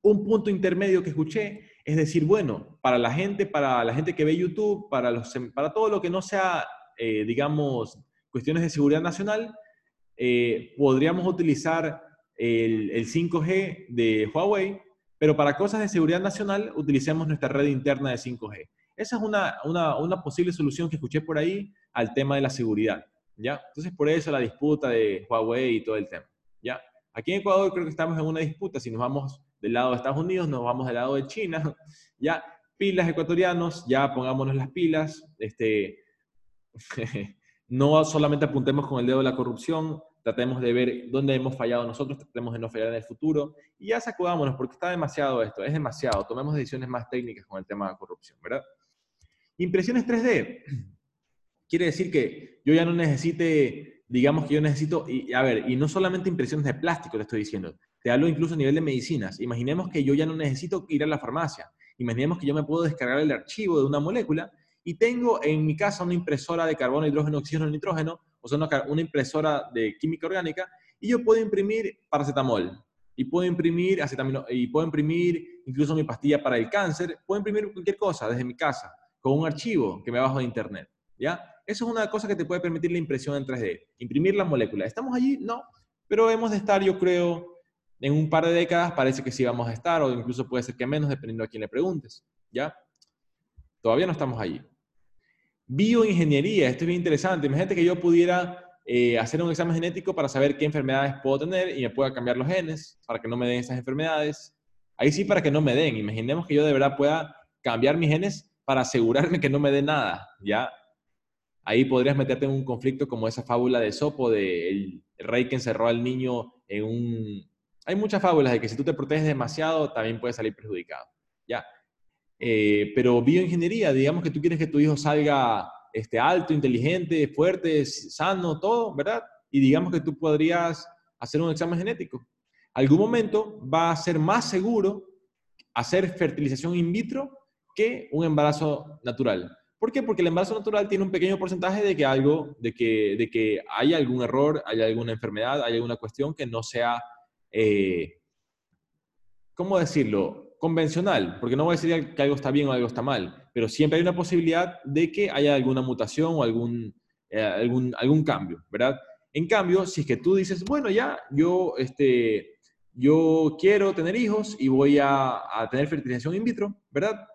Un punto intermedio que escuché es decir, bueno, para la gente, para la gente que ve YouTube, para, los, para todo lo que no sea, eh, digamos, cuestiones de seguridad nacional, eh, podríamos utilizar el, 5G de Huawei, pero para cosas de seguridad nacional utilicemos nuestra red interna de 5G. Esa es una, una, posible solución que escuché por ahí al tema de la seguridad. ¿ya? Entonces, por eso la disputa de Huawei y todo el tema. ¿ya? Aquí en Ecuador creo que estamos en una disputa. Si nos vamos del lado de Estados Unidos, nos vamos del lado de China. [laughs] ¿ya? Pilas ecuatorianos, ya pongámonos las pilas. Este, [laughs] no solamente apuntemos con el dedo de la corrupción, tratemos de ver dónde hemos fallado nosotros, tratemos de no fallar en el futuro y ya sacudámonos porque está demasiado esto, es demasiado, tomemos decisiones más técnicas con el tema de corrupción, ¿verdad? Impresiones 3D. [clears throat] Quiere decir que yo ya no necesite, digamos que yo necesito, y, a ver, y no solamente impresiones de plástico te estoy diciendo, te hablo incluso a nivel de medicinas. Imaginemos que yo ya no necesito ir a la farmacia. Imaginemos que yo me puedo descargar el archivo de una molécula y tengo en mi casa una impresora de carbono, hidrógeno, oxígeno, nitrógeno, o sea, una, impresora de química orgánica, y yo puedo imprimir paracetamol, y puedo imprimir acetamino, y puedo imprimir incluso mi pastilla para el cáncer, puedo imprimir cualquier cosa desde mi casa, con un archivo que me bajo de internet, ¿ya? Eso es una cosa que te puede permitir la impresión en 3D, imprimir la molécula. ¿Estamos allí? No, pero hemos de estar, yo creo, en un par de décadas parece que sí vamos a estar, o incluso puede ser que menos, dependiendo a quién le preguntes, ¿ya? Todavía no estamos allí. Bioingeniería, esto es bien interesante. Imagínate que yo pudiera eh, hacer un examen genético para saber qué enfermedades puedo tener y me pueda cambiar los genes para que no me den esas enfermedades. Ahí sí para que no me den. Imaginemos que yo de verdad pueda cambiar mis genes para asegurarme que no me dé nada, ¿ya? Ahí podrías meterte en un conflicto como esa fábula de Sopo, de el rey que encerró al niño en un... Hay muchas fábulas de que si tú te proteges demasiado, también puedes salir perjudicado, ¿ya? Eh, pero bioingeniería, digamos que tú quieres que tu hijo salga este, alto, inteligente, fuerte, sano, todo, ¿verdad? Y digamos que tú podrías hacer un examen genético. Algún momento va a ser más seguro hacer fertilización in vitro que un embarazo natural. ¿Por qué? Porque el embarazo natural tiene un pequeño porcentaje de que algo, de que, de que hay algún error, hay alguna enfermedad, hay alguna cuestión que no sea, eh, ¿cómo decirlo? Convencional, porque no voy a decir que algo está bien o algo está mal, pero siempre hay una posibilidad de que haya alguna mutación o algún, eh, algún, algún cambio, ¿verdad? En cambio, si es que tú dices, bueno, ya, yo, este, yo quiero tener hijos y voy a, a tener fertilización in vitro, ¿verdad?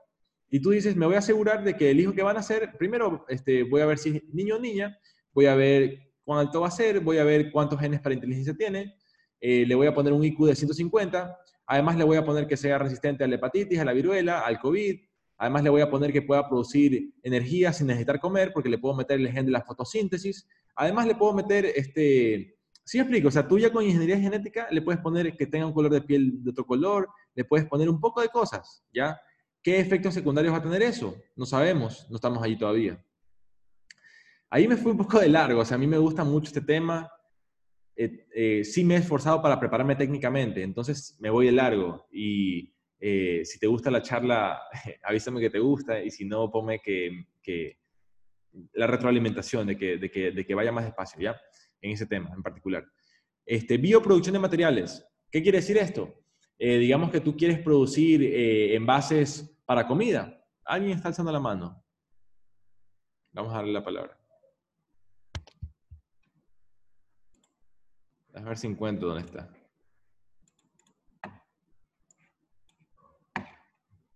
Y tú dices, me voy a asegurar de que el hijo que van a ser, primero este, voy a ver si es niño o niña, voy a ver cuánto va a ser, voy a ver cuántos genes para inteligencia tiene, eh, le voy a poner un IQ de 150, Además, le voy a poner que sea resistente a la hepatitis, a la viruela, al COVID. Además, le voy a poner que pueda producir energía sin necesitar comer, porque le puedo meter el gen de la fotosíntesis. Además, le puedo meter, este, ¿sí explico? O sea, tú ya con ingeniería genética le puedes poner que tenga un color de piel de otro color, le puedes poner un poco de cosas, ¿ya? ¿Qué efectos secundarios va a tener eso? No sabemos, no estamos allí todavía. Ahí me fui un poco de largo, o sea, a mí me gusta mucho este tema. Eh, eh, sí me he esforzado para prepararme técnicamente, entonces me voy de largo y eh, si te gusta la charla, [laughs] avísame que te gusta y si no, ponme que, la retroalimentación de que, de, que, de que, vaya más despacio, ¿ya? En ese tema en particular. Este, bioproducción de materiales. ¿Qué quiere decir esto? digamos que tú quieres producir envases para comida. ¿Alguien está alzando la mano? Vamos a darle la palabra. A ver si encuentro dónde está.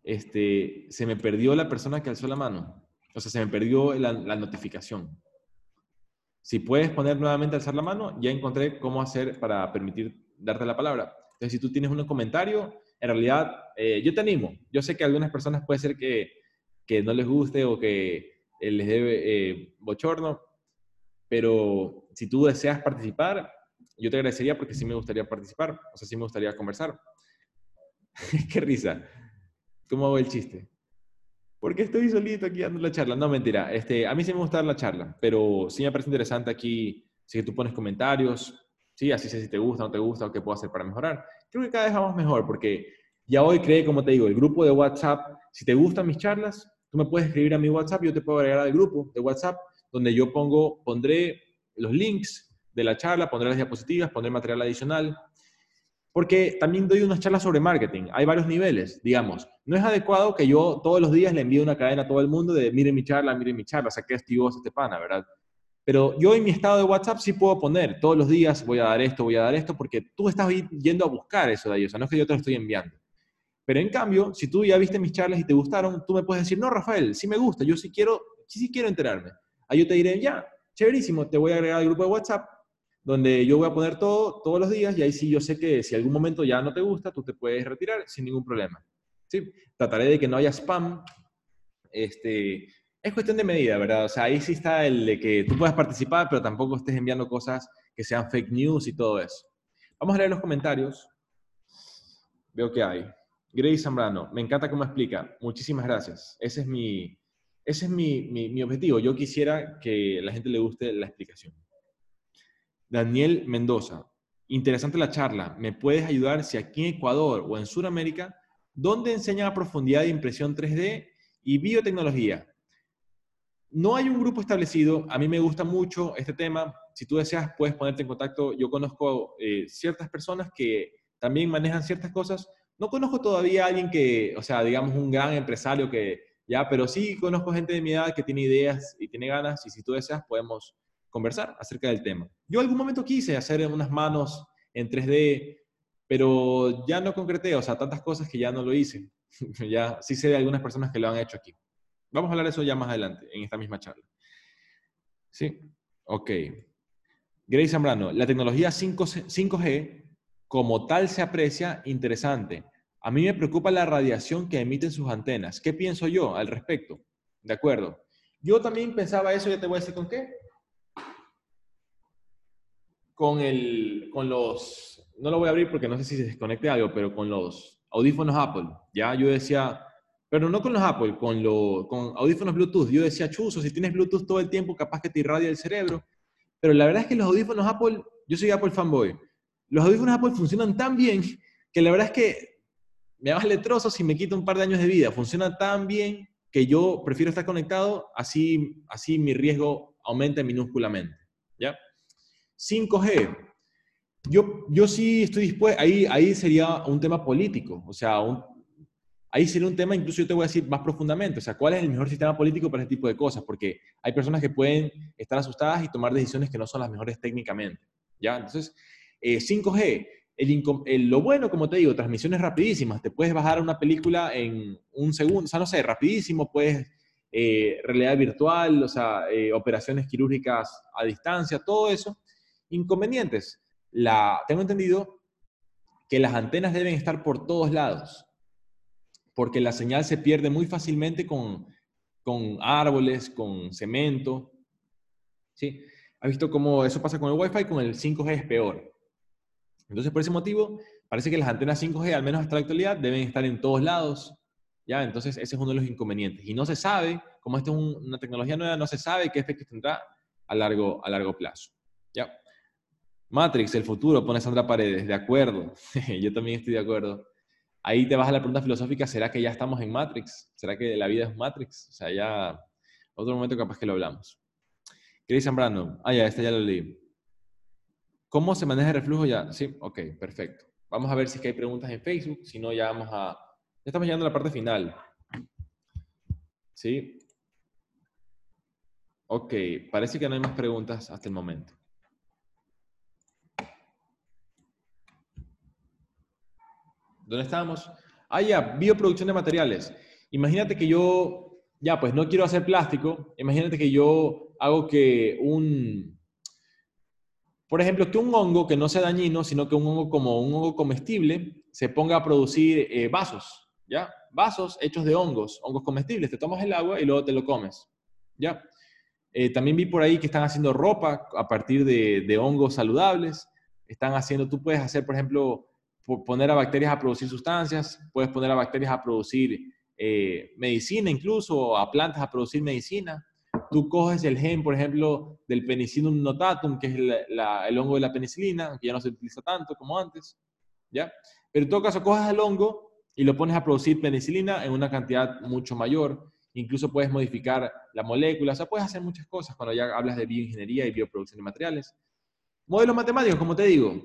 Este, se me perdió la persona que alzó la mano. O sea, se me perdió la, notificación. Si puedes poner nuevamente alzar la mano, ya encontré cómo hacer para permitir darte la palabra. Entonces, si tú tienes un comentario, en realidad, eh, yo te animo. Yo sé que a algunas personas puede ser que, que no les guste o que eh, les debe eh, bochorno, pero si tú deseas participar, yo te agradecería porque sí me gustaría participar, o sea, sí me gustaría conversar. [laughs] Qué risa. ¿Cómo hago el chiste? Porque estoy solito aquí dando la charla. No, mentira. Este, a mí sí me gusta dar la charla, pero sí me parece interesante aquí si tú pones comentarios, sí, así sé si te gusta no te gusta o qué puedo hacer para mejorar. Creo que cada vez vamos mejor porque ya hoy creé, como te digo, el grupo de WhatsApp. Si te gustan mis charlas, tú me puedes escribir a mi WhatsApp, yo te puedo agregar al grupo de WhatsApp donde yo pongo, pondré los links de la charla, pondré las diapositivas, pondré material adicional, porque también doy unas charlas sobre marketing. Hay varios niveles, digamos. No es adecuado que yo todos los días le envíe una cadena a todo el mundo de miren mi charla, miren mi charla, o sea, qué estivoso este pana, ¿verdad? Pero yo en mi estado de WhatsApp sí puedo poner todos los días voy a dar esto, voy a dar esto, porque tú estás yendo a buscar eso de ahí, o sea, no es que yo te lo estoy enviando. Pero en cambio, si tú ya viste mis charlas y te gustaron, tú me puedes decir, no, Rafael, sí me gusta, yo sí quiero, sí, sí quiero enterarme. Ahí yo te diré, ya, chéverísimo, te voy a agregar al grupo de WhatsApp, donde yo voy a poner todo todos los días y ahí sí yo sé que si algún momento ya no te gusta, tú te puedes retirar sin ningún problema. ¿sí? Trataré de que no haya spam. Este, es cuestión de medida, ¿verdad? O sea, ahí sí está el de que tú puedas participar, pero tampoco estés enviando cosas que sean fake news y todo eso. Vamos a leer los comentarios. Veo que hay. Grace Zambrano, me encanta cómo explica. Muchísimas gracias. Ese es mi, ese es mi, mi, objetivo. Yo quisiera que la gente le guste la explicación. Daniel Mendoza, interesante la charla. ¿Me puedes ayudar si aquí en Ecuador o en Sudamérica, dónde enseñan a profundidad de impresión 3D y biotecnología? No hay un grupo establecido. A mí me gusta mucho este tema. Si tú deseas, puedes ponerte en contacto. Yo conozco eh, ciertas personas que también manejan ciertas cosas. No conozco todavía a alguien que, o sea, digamos, un gran empresario que, ya, pero sí conozco gente de mi edad que tiene ideas y tiene ganas. Y si tú deseas, podemos conversar acerca del tema. Yo algún momento quise hacer unas manos en 3D, pero ya no concreté, o sea, tantas cosas que ya no lo hice. [laughs] ya sí sé de algunas personas que lo han hecho aquí. Vamos a hablar de eso ya más adelante, en esta misma charla. Sí, ok. Grace Zambrano, la tecnología 5 5G como tal se aprecia interesante. A mí me preocupa la radiación que emiten sus antenas. ¿Qué pienso yo al respecto? De acuerdo. Yo también pensaba eso, ya te voy a decir con qué. Con, el, con los, no lo voy a abrir porque no sé si se desconecte algo, pero con los audífonos Apple. Ya yo decía, pero no con los Apple, con, los con audífonos Bluetooth. Yo decía, chuzo, si tienes Bluetooth todo el tiempo, capaz que te irradia el cerebro. Pero la verdad es que los audífonos Apple, yo soy Apple fanboy, los audífonos Apple funcionan tan bien que la verdad es que me hagas letroso si me quito un par de años de vida. Funciona tan bien que yo prefiero estar conectado, así, así mi riesgo aumenta minúsculamente. ¿ya? 5G. Yo, yo sí estoy dispuesto, ahí, ahí sería un tema político, o sea, ahí sería un tema, incluso yo te voy a decir más profundamente, o sea, ¿cuál es el mejor sistema político para este tipo de cosas? Porque hay personas que pueden estar asustadas y tomar decisiones que no son las mejores técnicamente, ¿ya? Entonces, 5G, eh, el, lo bueno, como te digo, transmisiones rapidísimas. Te puedes bajar una película en un segundo, o sea, no sé, rapidísimo, puedes eh, realidad virtual, o sea, eh, operaciones quirúrgicas a distancia, todo eso. Inconvenientes. La, tengo entendido que las antenas deben estar por todos lados, porque la señal se pierde muy fácilmente con, con árboles, con cemento. ¿Sí? ¿Has visto cómo eso pasa con el Wi-Fi? Con el 5G es peor. Entonces, por ese motivo, parece que las antenas 5G, al menos hasta la actualidad, deben estar en todos lados. ¿ya? Entonces, ese es uno de los inconvenientes. Y no se sabe, como esta es una tecnología nueva, no se sabe qué efectos tendrá a largo, a largo plazo. ¿ya? Matrix, el futuro, pone Sandra Paredes. De acuerdo. [laughs] Yo también estoy de acuerdo. Ahí te vas a la pregunta filosófica, ¿será que ya estamos en Matrix? ¿Será que la vida es Matrix? O sea, ya otro momento capaz que lo hablamos. Cris Zambrano. Ah, ya, este ya lo leí. ¿Cómo se maneja el reflujo ya? Sí, ok, perfecto. Vamos a ver si hay preguntas en Facebook, si no ya vamos a... Ya estamos llegando a la parte final. ¿Sí? Ok, parece que no hay más preguntas hasta el momento. ¿Dónde estamos? Ah, ya, bioproducción de materiales. Imagínate que yo, ya, pues no quiero hacer plástico. Imagínate que yo hago que un, por ejemplo, que un hongo que no sea dañino, sino que un hongo como un hongo comestible se ponga a producir eh, vasos, ¿ya? Vasos hechos de hongos, hongos comestibles. Te tomas el agua y luego te lo comes, ¿ya? Eh, también vi por ahí que están haciendo ropa a partir de, hongos saludables. Están haciendo, tú puedes hacer, por ejemplo, poner a bacterias a producir sustancias, puedes poner a bacterias a producir eh, medicina incluso, a plantas a producir medicina tú coges el gen, por ejemplo, del Penicillium notatum, que es el, hongo de la penicilina, que ya no se utiliza tanto como antes, ¿ya? Pero en todo caso, coges el hongo y lo pones a producir penicilina en una cantidad mucho mayor. Incluso puedes modificar la molécula, o sea, puedes hacer muchas cosas cuando ya hablas de bioingeniería y bioproducción de materiales. Modelos matemáticos, como te digo.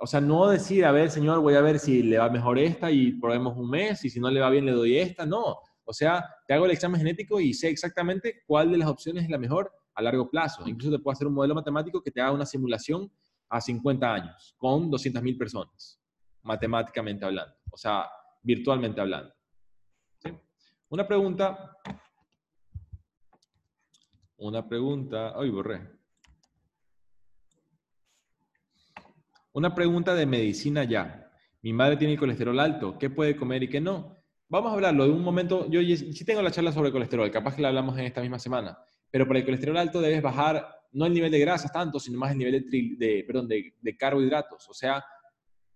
O sea, no decir, a ver, señor, voy a ver si le va mejor esta y probemos un mes, y si no le va bien le doy esta. No, o sea, te hago el examen genético y sé exactamente cuál de las opciones es la mejor a largo plazo. Incluso te puedo hacer un modelo matemático que te haga una simulación a 50 años con 200.000 personas, matemáticamente hablando, o sea, virtualmente hablando. Una pregunta. Una pregunta. Ay, borré. Una pregunta de medicina ya. Mi madre tiene el colesterol alto. ¿Qué puede comer y qué no? Vamos a hablarlo de un momento. Yo sí tengo la charla sobre colesterol, capaz que la hablamos en esta misma semana. Pero para el colesterol alto debes bajar no el nivel de grasas tanto, sino más el nivel de, de perdón, de, carbohidratos. O sea,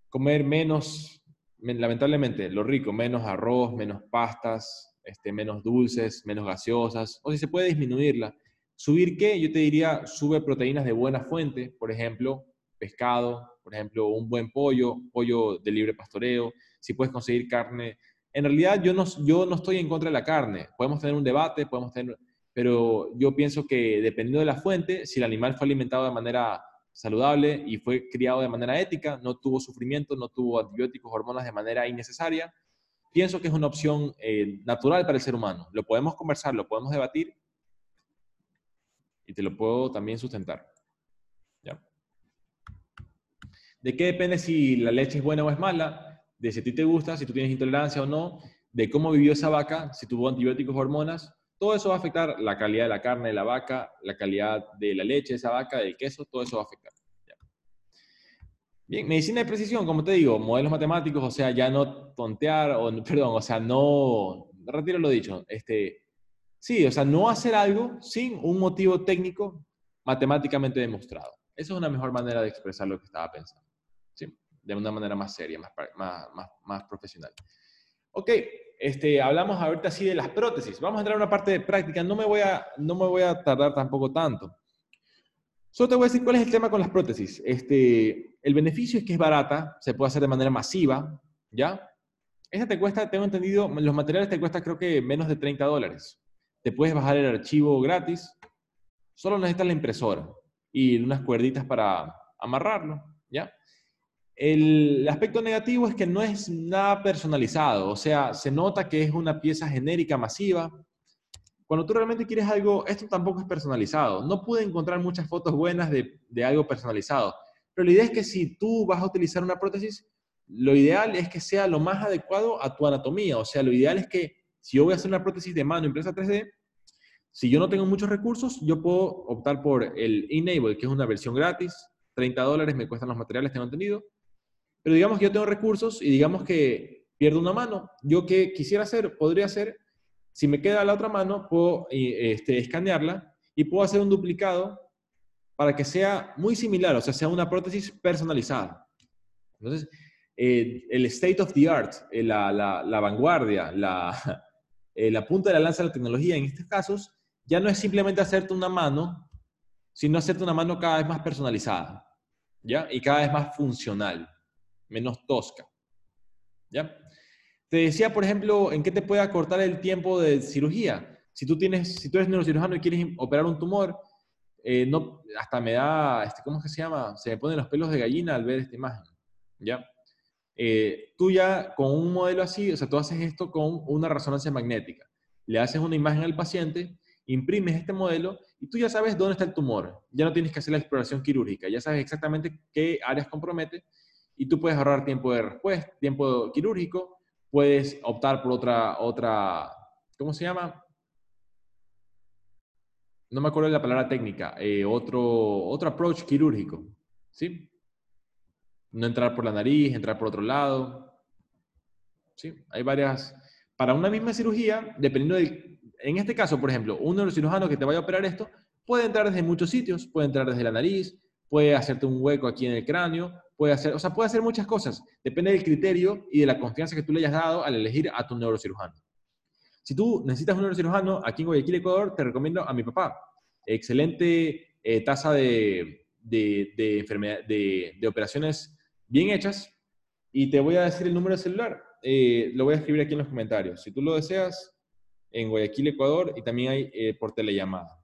comer menos, lamentablemente, lo rico, menos arroz, menos pastas, este, menos dulces, menos gaseosas. O si se puede disminuirla. ¿Subir qué? Yo te diría, sube proteínas de buena fuente, por ejemplo, pescado, por ejemplo, un buen pollo, pollo de libre pastoreo. Si puedes conseguir carne en realidad yo no, yo no estoy en contra de la carne. Podemos tener un debate, podemos tener, pero yo pienso que dependiendo de la fuente, si el animal fue alimentado de manera saludable y fue criado de manera ética, no tuvo sufrimiento, no tuvo antibióticos, hormonas de manera innecesaria, pienso que es una opción eh, natural para el ser humano. Lo podemos conversar, lo podemos debatir y te lo puedo también sustentar. ¿Ya? ¿De qué depende si la leche es buena o es mala? de si a ti te gusta, si tú tienes intolerancia o no, de cómo vivió esa vaca, si tuvo antibióticos o hormonas, Todo eso va a afectar la calidad de la carne de la vaca, la calidad de la leche de esa vaca, del queso, todo eso va a afectar. Bien, medicina de precisión, como te digo, modelos matemáticos, o sea, ya no tontear, o [laughs] perdón, o sea, no, retiro lo dicho, este, sí, o sea, no hacer algo sin un motivo técnico matemáticamente demostrado. Esa es una mejor manera de expresar lo que estaba pensando. De una manera más seria, más, más, más, profesional. Ok, este, hablamos ahorita así de las prótesis. Vamos a entrar a una parte de práctica. No me voy a, no me voy a tardar tampoco tanto. Solo te voy a decir cuál es el tema con las prótesis. Este, el beneficio es que es barata, se puede hacer de manera masiva, ¿ya? Esta te cuesta, tengo entendido, los materiales te cuesta creo que menos de 30 dólares. Te puedes bajar el archivo gratis, solo necesitas la impresora y unas cuerditas para amarrarlo, ¿ya? El aspecto negativo es que no es nada personalizado, o sea, se nota que es una pieza genérica masiva, cuando tú realmente quieres algo, esto tampoco es personalizado. No pude encontrar muchas fotos buenas de, algo personalizado. Pero la idea es que si tú vas a utilizar una prótesis, lo ideal es que sea lo más adecuado a tu anatomía. O sea, lo ideal es que si yo voy a hacer una prótesis de mano impresa 3D, si yo no tengo muchos recursos, yo puedo optar por el Enable, que es una versión gratis. 30 dólares me cuestan los materiales, tengo entendido. Pero digamos que yo tengo recursos y digamos que pierdo una mano. Yo que quisiera hacer, podría hacer si me queda la otra mano, puedo este, escanearla y puedo hacer un duplicado para que sea muy similar, o sea, sea una prótesis personalizada. Entonces, eh, el state of the art, eh, la, la, vanguardia, la, [laughs] eh, la punta de la lanza de la tecnología en estos casos, ya no es simplemente hacerte una mano, sino hacerte una mano cada vez más personalizada, ¿ya? Y cada vez más funcional, menos tosca, ¿ya? Te decía, por ejemplo, en qué te puede acortar el tiempo de cirugía. Si tú, tienes, si tú eres neurocirujano y quieres operar un tumor, eh, no, hasta me da, este, ¿cómo es que se llama? Se me ponen los pelos de gallina al ver esta imagen. ¿Ya? Eh, tú ya con un modelo así, o sea, tú haces esto con una resonancia magnética. Le haces una imagen al paciente, imprimes este modelo y tú ya sabes dónde está el tumor. Ya no tienes que hacer la exploración quirúrgica, ya sabes exactamente qué áreas compromete y tú puedes ahorrar tiempo de respuesta, tiempo quirúrgico puedes optar por otra, otra, ¿cómo se llama? No me acuerdo de la palabra técnica, eh, otro, otro approach quirúrgico, ¿sí? No entrar por la nariz, entrar por otro lado, ¿sí? Hay varias, para una misma cirugía, dependiendo de, en este caso, por ejemplo, un neurocirujano que te vaya a operar esto, puede entrar desde muchos sitios, puede entrar desde la nariz, puede hacerte un hueco aquí en el cráneo, puede hacer, o sea, puede hacer muchas cosas. Depende del criterio y de la confianza que tú le hayas dado al elegir a tu neurocirujano. Si tú necesitas un neurocirujano, aquí en Guayaquil, Ecuador, te recomiendo a mi papá. Excelente eh, tasa de, de, de, de, operaciones bien hechas. Y te voy a decir el número de celular. Eh, lo voy a escribir aquí en los comentarios. Si tú lo deseas, en Guayaquil, Ecuador, y también hay eh, por telellamada.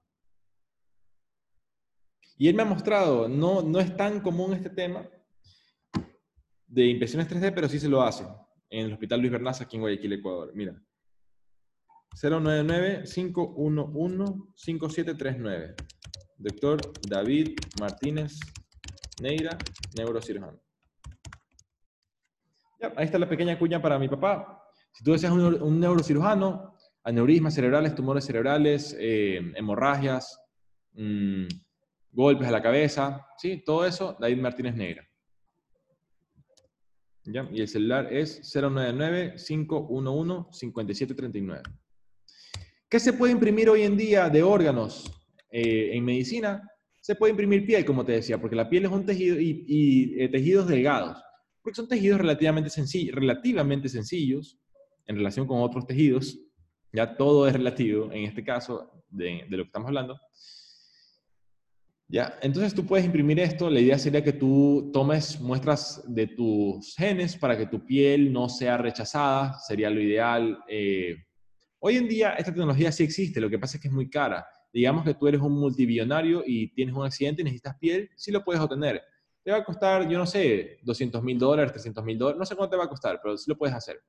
Y él me ha mostrado, no, no es tan común este tema, de impresiones 3D, pero sí se lo hace en el Hospital Luis Bernaza, aquí en Guayaquil, Ecuador. Mira. 099-511-5739. Doctor David Martínez Neira, neurocirujano. Ahí está la pequeña cuña para mi papá. Si tú deseas un, neurocirujano, aneurismas cerebrales, tumores cerebrales, eh, hemorragias, mm, golpes a la cabeza, ¿sí? todo eso, David Martínez Negra. Y el celular es 099-511-5739. ¿Qué se puede imprimir hoy en día de órganos eh, en medicina? Se puede imprimir piel, como te decía, porque la piel es un tejido y, eh, tejidos delgados, porque son tejidos relativamente, relativamente sencillos en relación con otros tejidos. Ya todo es relativo, en este caso, de lo que estamos hablando. ¿Ya? Entonces tú puedes imprimir esto. La idea sería que tú tomes muestras de tus genes para que tu piel no sea rechazada. Sería lo ideal. Eh, hoy en día esta tecnología sí existe, lo que pasa es que es muy cara. Digamos que tú eres un multibillonario y tienes un accidente y necesitas piel, sí lo puedes obtener. Te va a costar, yo no sé, 200 mil dólares, 300 mil dólares, no sé cuánto te va a costar, pero sí lo puedes hacer.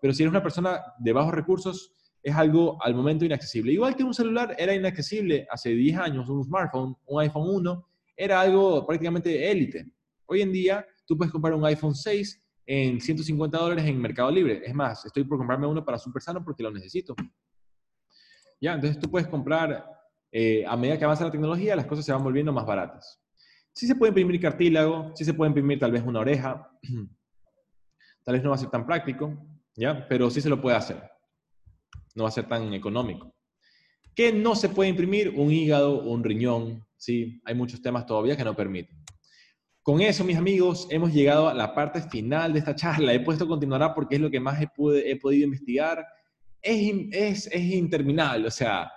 Pero si eres una persona de bajos recursos, es algo al momento inaccesible. Igual que un celular era inaccesible hace 10 años, un smartphone, un iPhone 1, era algo prácticamente élite. Hoy en día tú puedes comprar un iPhone 6 en 150 dólares en Mercado Libre. Es más, estoy por comprarme uno para Super Sano porque lo necesito. ¿Ya? Entonces tú puedes comprar, eh, a medida que avanza la tecnología, las cosas se van volviendo más baratas. Sí se puede imprimir cartílago, sí se puede imprimir tal vez una oreja, [clears throat] tal vez no va a ser tan práctico, ¿ya? Pero sí se lo puede hacer. No va a ser tan económico. ¿Qué no se puede imprimir? Un hígado, un riñón, ¿sí? Hay muchos temas todavía que no permiten. Con eso, mis amigos, hemos llegado a la parte final de esta charla. He puesto continuará porque es lo que más he, he podido investigar. Es, es, es, interminable, o sea,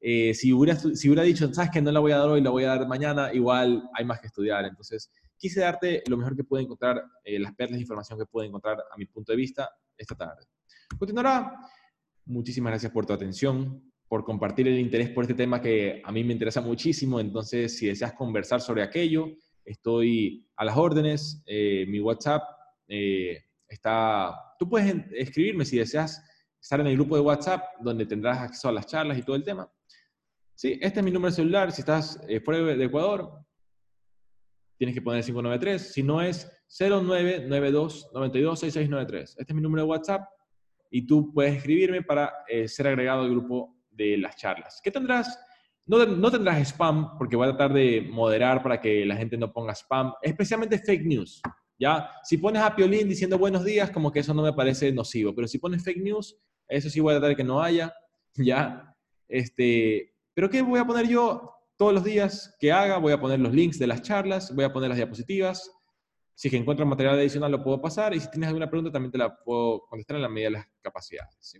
eh, si, hubiera, si hubiera dicho, sabes que no la voy a dar hoy, la voy a dar mañana, igual hay más que estudiar. Entonces, quise darte lo mejor que puedo encontrar, eh, las perlas de información que puedo encontrar a mi punto de vista esta tarde. Continuará. Muchísimas gracias por tu atención por compartir el interés por este tema que a mí me interesa muchísimo. Entonces, si deseas conversar sobre aquello, estoy a las órdenes. Eh, mi WhatsApp eh, está... Tú puedes escribirme si deseas estar en el grupo de WhatsApp donde tendrás acceso a las charlas y todo el tema. Sí, este es mi número de celular. Si estás eh, fuera de Ecuador, tienes que poner 593. Si no es 0992 926693. Este es mi número de WhatsApp y tú puedes escribirme para ser agregado al grupo de las charlas. ¿Qué tendrás? No, no, tendrás spam, porque voy a tratar de moderar para que la gente no ponga spam, especialmente fake news. ¿ya? Si pones a Piolín diciendo buenos días, como que eso no me parece nocivo, pero si pones fake news, eso sí voy a tratar de que no haya, [laughs] ¿ya? Este, pero ¿qué voy a poner yo todos los días que haga? Voy a poner los links de las charlas, voy a poner las diapositivas. Si encuentro material adicional, lo puedo pasar. Y si tienes alguna pregunta, también te la puedo contestar en la medida de las capacidades. ¿sí?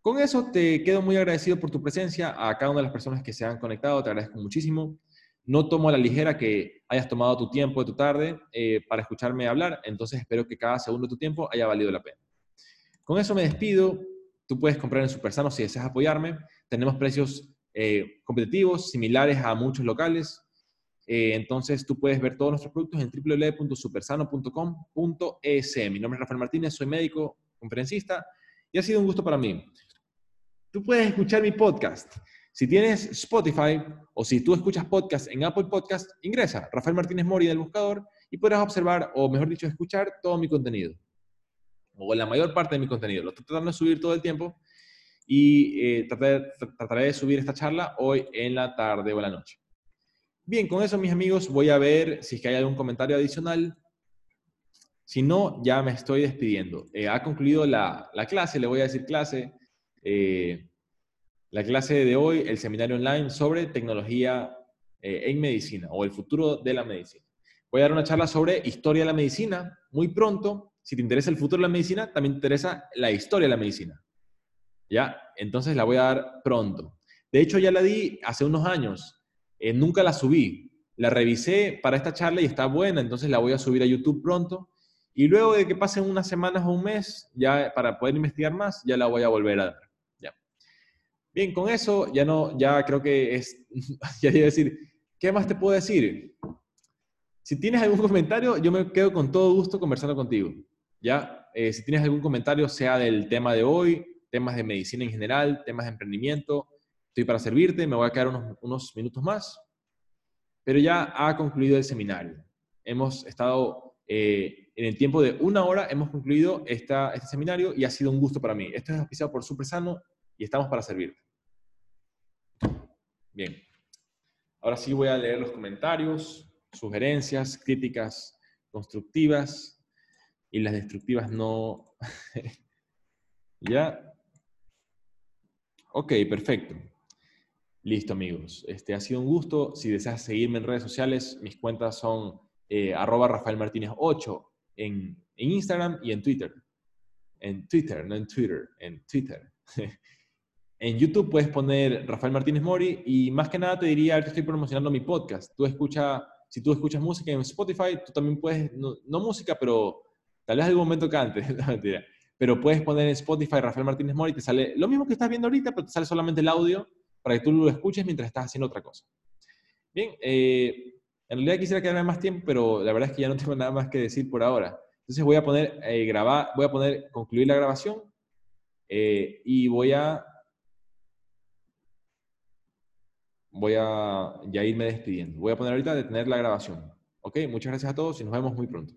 Con eso te quedo muy agradecido por tu presencia. A cada una de las personas que se han conectado, te agradezco muchísimo. No tomo a la ligera que hayas tomado tu tiempo de tu tarde eh, para escucharme hablar, entonces espero que cada segundo de tu tiempo haya valido la pena. Con eso me despido. Tú puedes comprar en Supersano si deseas apoyarme. Tenemos precios eh, competitivos, similares a muchos locales. Eh, entonces tú puedes ver todos nuestros productos en www.supersano.com.es. Mi nombre es Rafael Martínez, soy médico, conferencista y ha sido un gusto para mí. Tú puedes escuchar mi podcast. Si tienes Spotify o si tú escuchas podcast en Apple Podcast, ingresa Rafael Martínez Mori del buscador y podrás observar, o mejor dicho, escuchar todo mi contenido. O la mayor parte de mi contenido. Lo estoy tratando de subir todo el tiempo y eh, trataré, de subir esta charla hoy en la tarde o en la noche. Bien, con eso, mis amigos, voy a ver si es que hay algún comentario adicional. Si no, ya me estoy despidiendo. Eh, ha concluido la, la clase, le voy a decir clase. Eh, la clase de hoy, el seminario online sobre tecnología eh, en medicina o el futuro de la medicina. Voy a dar una charla sobre historia de la medicina muy pronto. Si te interesa el futuro de la medicina, también te interesa la historia de la medicina. ¿Ya? Entonces la voy a dar pronto. De hecho, ya la di hace unos años. Eh, nunca la subí. La revisé para esta charla y está buena, entonces la voy a subir a YouTube pronto. Y luego de que pasen unas semanas o un mes, ya para poder investigar más, ya la voy a volver a dar. Bien, con eso ya no, ya creo que es, [laughs] ya iba a decir, ¿qué más te puedo decir? Si tienes algún comentario, yo me quedo con todo gusto conversando contigo. ¿ya? Eh, si tienes algún comentario, sea del tema de hoy, temas de medicina en general, temas de emprendimiento, estoy para servirte, me voy a quedar unos, minutos más. Pero ya ha concluido el seminario. Hemos estado eh, en el tiempo de una hora, hemos concluido este seminario y ha sido un gusto para mí. Esto es auspiciado por Sano y estamos para servirte. Bien. Ahora sí voy a leer los comentarios, sugerencias, críticas constructivas y las destructivas no. [laughs] ¿Ya? Ok, perfecto. Listo, amigos. Este ha sido un gusto. Si deseas seguirme en redes sociales, mis cuentas son eh, arroba Rafael Martínez 8 en, Instagram y en Twitter. En Twitter, no en Twitter, en Twitter. [laughs] En YouTube puedes poner Rafael Martínez Mori y más que nada te diría que estoy promocionando mi podcast. Tú escucha, si tú escuchas música en Spotify, tú también puedes, no, música, pero tal vez algún momento cante, [laughs] no. Pero puedes poner en Spotify Rafael Martínez Mori te sale lo mismo que estás viendo ahorita, pero te sale solamente el audio para que tú lo escuches mientras estás haciendo otra cosa. Bien, eh, en realidad quisiera quedarme más tiempo, pero la verdad es que ya no [laughs] tengo nada más que decir por ahora. Entonces voy a poner, eh, grabar, voy a poner, concluir la grabación eh, y voy a voy a ya irme despidiendo. Voy a poner ahorita detener la grabación. Ok, muchas gracias a todos y nos vemos muy pronto.